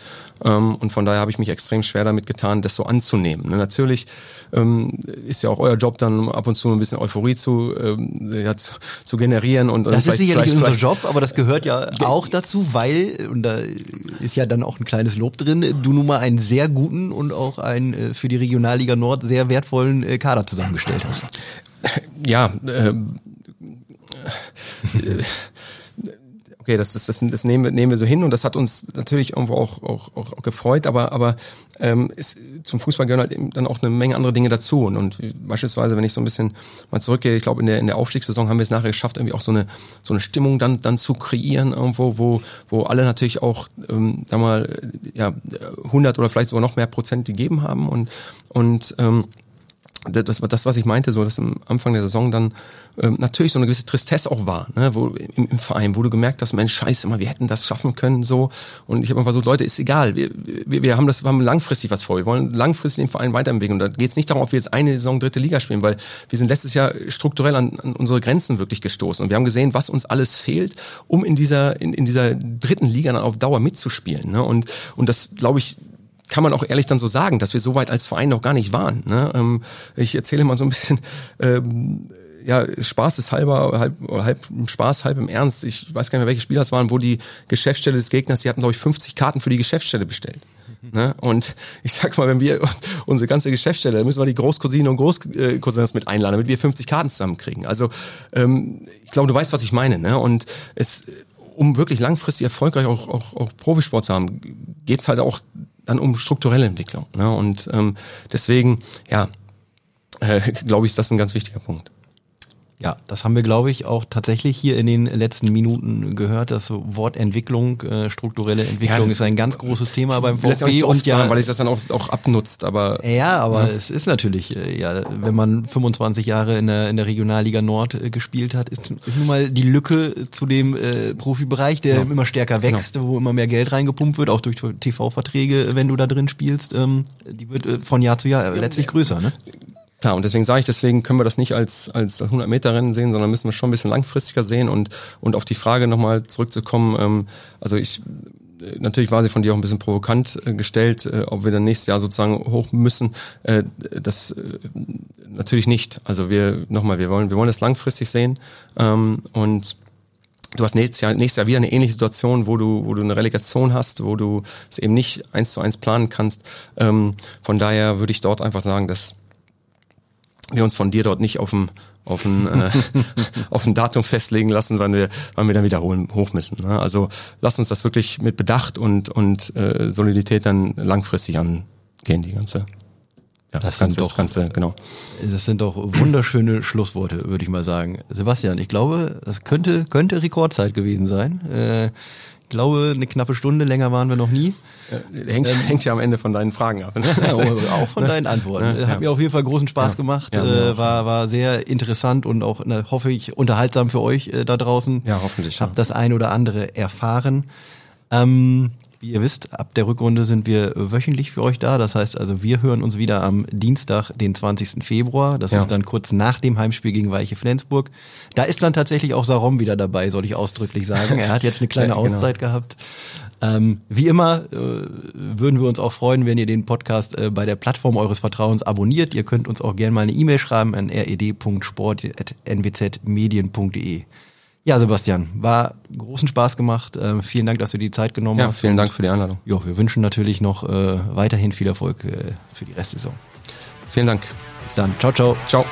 Ähm, und von daher habe ich mich extrem schwer damit getan, das so anzunehmen. Ne, natürlich ähm, ist ja auch euer Job dann ab und zu ein bisschen Euphorie zu, ähm, ja, zu, zu generieren. Und, das ist sicherlich unser Job, aber das gehört ja auch dazu, weil, und da ist ja dann auch ein kleines Lob drin, du nun mal einen sehr guten und auch einen äh, für die Regionalliga Nord sehr wertvollen äh, Kader zusammengestellt hast ja, äh, okay, das, das, das, das nehmen, wir, nehmen wir so hin und das hat uns natürlich irgendwo auch, auch, auch, auch gefreut, aber, aber ähm, ist, zum Fußball gehören halt eben dann auch eine Menge andere Dinge dazu. Und, und beispielsweise, wenn ich so ein bisschen mal zurückgehe, ich glaube, in der, in der Aufstiegssaison haben wir es nachher geschafft, irgendwie auch so eine, so eine Stimmung dann, dann zu kreieren, irgendwo, wo, wo alle natürlich auch, ähm, sag mal, ja, 100 oder vielleicht sogar noch mehr Prozent gegeben haben und, und ähm, das, das, was ich meinte, so dass am Anfang der Saison dann ähm, natürlich so eine gewisse Tristesse auch war, ne, wo im, im Verein, wo du gemerkt hast, Mensch, scheiße, mal, wir hätten das schaffen können, so. Und ich habe einfach so, Leute, ist egal, wir, wir, wir haben das, wir haben langfristig was vor, wir wollen langfristig den Verein weiterentwickeln. Und da geht es nicht darum, ob wir jetzt eine Saison dritte Liga spielen, weil wir sind letztes Jahr strukturell an, an unsere Grenzen wirklich gestoßen und wir haben gesehen, was uns alles fehlt, um in dieser in, in dieser dritten Liga dann auf Dauer mitzuspielen. Ne? Und und das glaube ich kann man auch ehrlich dann so sagen, dass wir so weit als Verein noch gar nicht waren. Ne? Ähm, ich erzähle mal so ein bisschen, ähm, ja, Spaß ist halber, halb, halb Spaß, halb im Ernst. Ich weiß gar nicht mehr, welche Spieler es waren, wo die Geschäftsstelle des Gegners, die hatten, glaube ich, 50 Karten für die Geschäftsstelle bestellt. Ne? Und ich sag mal, wenn wir unsere ganze Geschäftsstelle, dann müssen wir die Großcousine und Großcousins mit einladen, damit wir 50 Karten zusammenkriegen. Also ähm, ich glaube, du weißt, was ich meine. Ne? Und es, um wirklich langfristig erfolgreich auch, auch, auch Profisport zu haben, geht's halt auch dann um strukturelle Entwicklung. Ne? Und ähm, deswegen, ja, äh, glaube ich, ist das ein ganz wichtiger Punkt. Ja, das haben wir, glaube ich, auch tatsächlich hier in den letzten Minuten gehört. Das Wort Entwicklung, äh, strukturelle Entwicklung ja, ist ein ganz großes Thema beim VfB. So und ja, sagen, weil ich das dann auch, auch abnutzt. Aber ja, aber ja. es ist natürlich, äh, ja, wenn man 25 Jahre in der, in der Regionalliga Nord äh, gespielt hat, ist, ist nun mal die Lücke zu dem äh, Profibereich, der genau. immer stärker wächst, genau. wo immer mehr Geld reingepumpt wird, auch durch TV-Verträge, wenn du da drin spielst. Ähm, die wird äh, von Jahr zu Jahr letztlich größer. Ne? Klar, und deswegen sage ich, deswegen können wir das nicht als, als 100-Meter-Rennen sehen, sondern müssen wir schon ein bisschen langfristiger sehen und, und auf die Frage nochmal zurückzukommen. Ähm, also ich, natürlich war sie von dir auch ein bisschen provokant äh, gestellt, äh, ob wir dann nächstes Jahr sozusagen hoch müssen. Äh, das äh, natürlich nicht. Also wir, nochmal, wir wollen, wir wollen das langfristig sehen ähm, und Du hast nächstes Jahr, nächstes Jahr wieder eine ähnliche Situation, wo du, wo du eine Relegation hast, wo du es eben nicht eins zu eins planen kannst. Ähm, von daher würde ich dort einfach sagen, dass wir uns von dir dort nicht auf ein, auf ein, äh, auf ein Datum festlegen lassen, wann wir, wann wir dann wieder hoch müssen. Ne? Also lass uns das wirklich mit Bedacht und, und äh, Solidität dann langfristig angehen, die ganze ja, Das das, Ganze, sind das doch- Ganze, genau. Das sind doch wunderschöne Schlussworte, würde ich mal sagen. Sebastian, ich glaube, das könnte, könnte Rekordzeit gewesen sein. Äh, glaube, eine knappe Stunde länger waren wir noch nie. Äh, Hängt, hängt ja am Ende von deinen Fragen ab. Ne? Auch von deinen Antworten. Ja, Hat mir auf jeden Fall großen Spaß Ja. gemacht. Ja, äh, war, war sehr interessant und auch, na, hoffe ich, unterhaltsam für euch äh, da draußen. Ja, hoffentlich, Hab das ein oder andere erfahren. Ähm, wie ihr wisst, ab der Rückrunde sind wir wöchentlich für euch da. Das heißt also, wir hören uns wieder am Dienstag, den 20. Februar. Das Ja. ist dann kurz nach dem Heimspiel gegen Weiche Flensburg. Da ist dann tatsächlich auch Sarom wieder dabei, soll ich ausdrücklich sagen. Er hat jetzt eine kleine Ja, genau. Auszeit gehabt. Ähm, wie immer äh, würden wir uns auch freuen, wenn ihr den Podcast äh, bei der Plattform eures Vertrauens abonniert. Ihr könnt uns auch gerne mal eine E-Mail schreiben an red.sport.nwzmedien.de. Ja, Sebastian, war großen Spaß gemacht. Äh, vielen Dank, dass du die Zeit genommen Ja, hast. vielen Dank für die Einladung. Ja, wir wünschen natürlich noch äh, weiterhin viel Erfolg äh, für die Restsaison. Vielen Dank. Bis dann. Ciao, ciao. Ciao.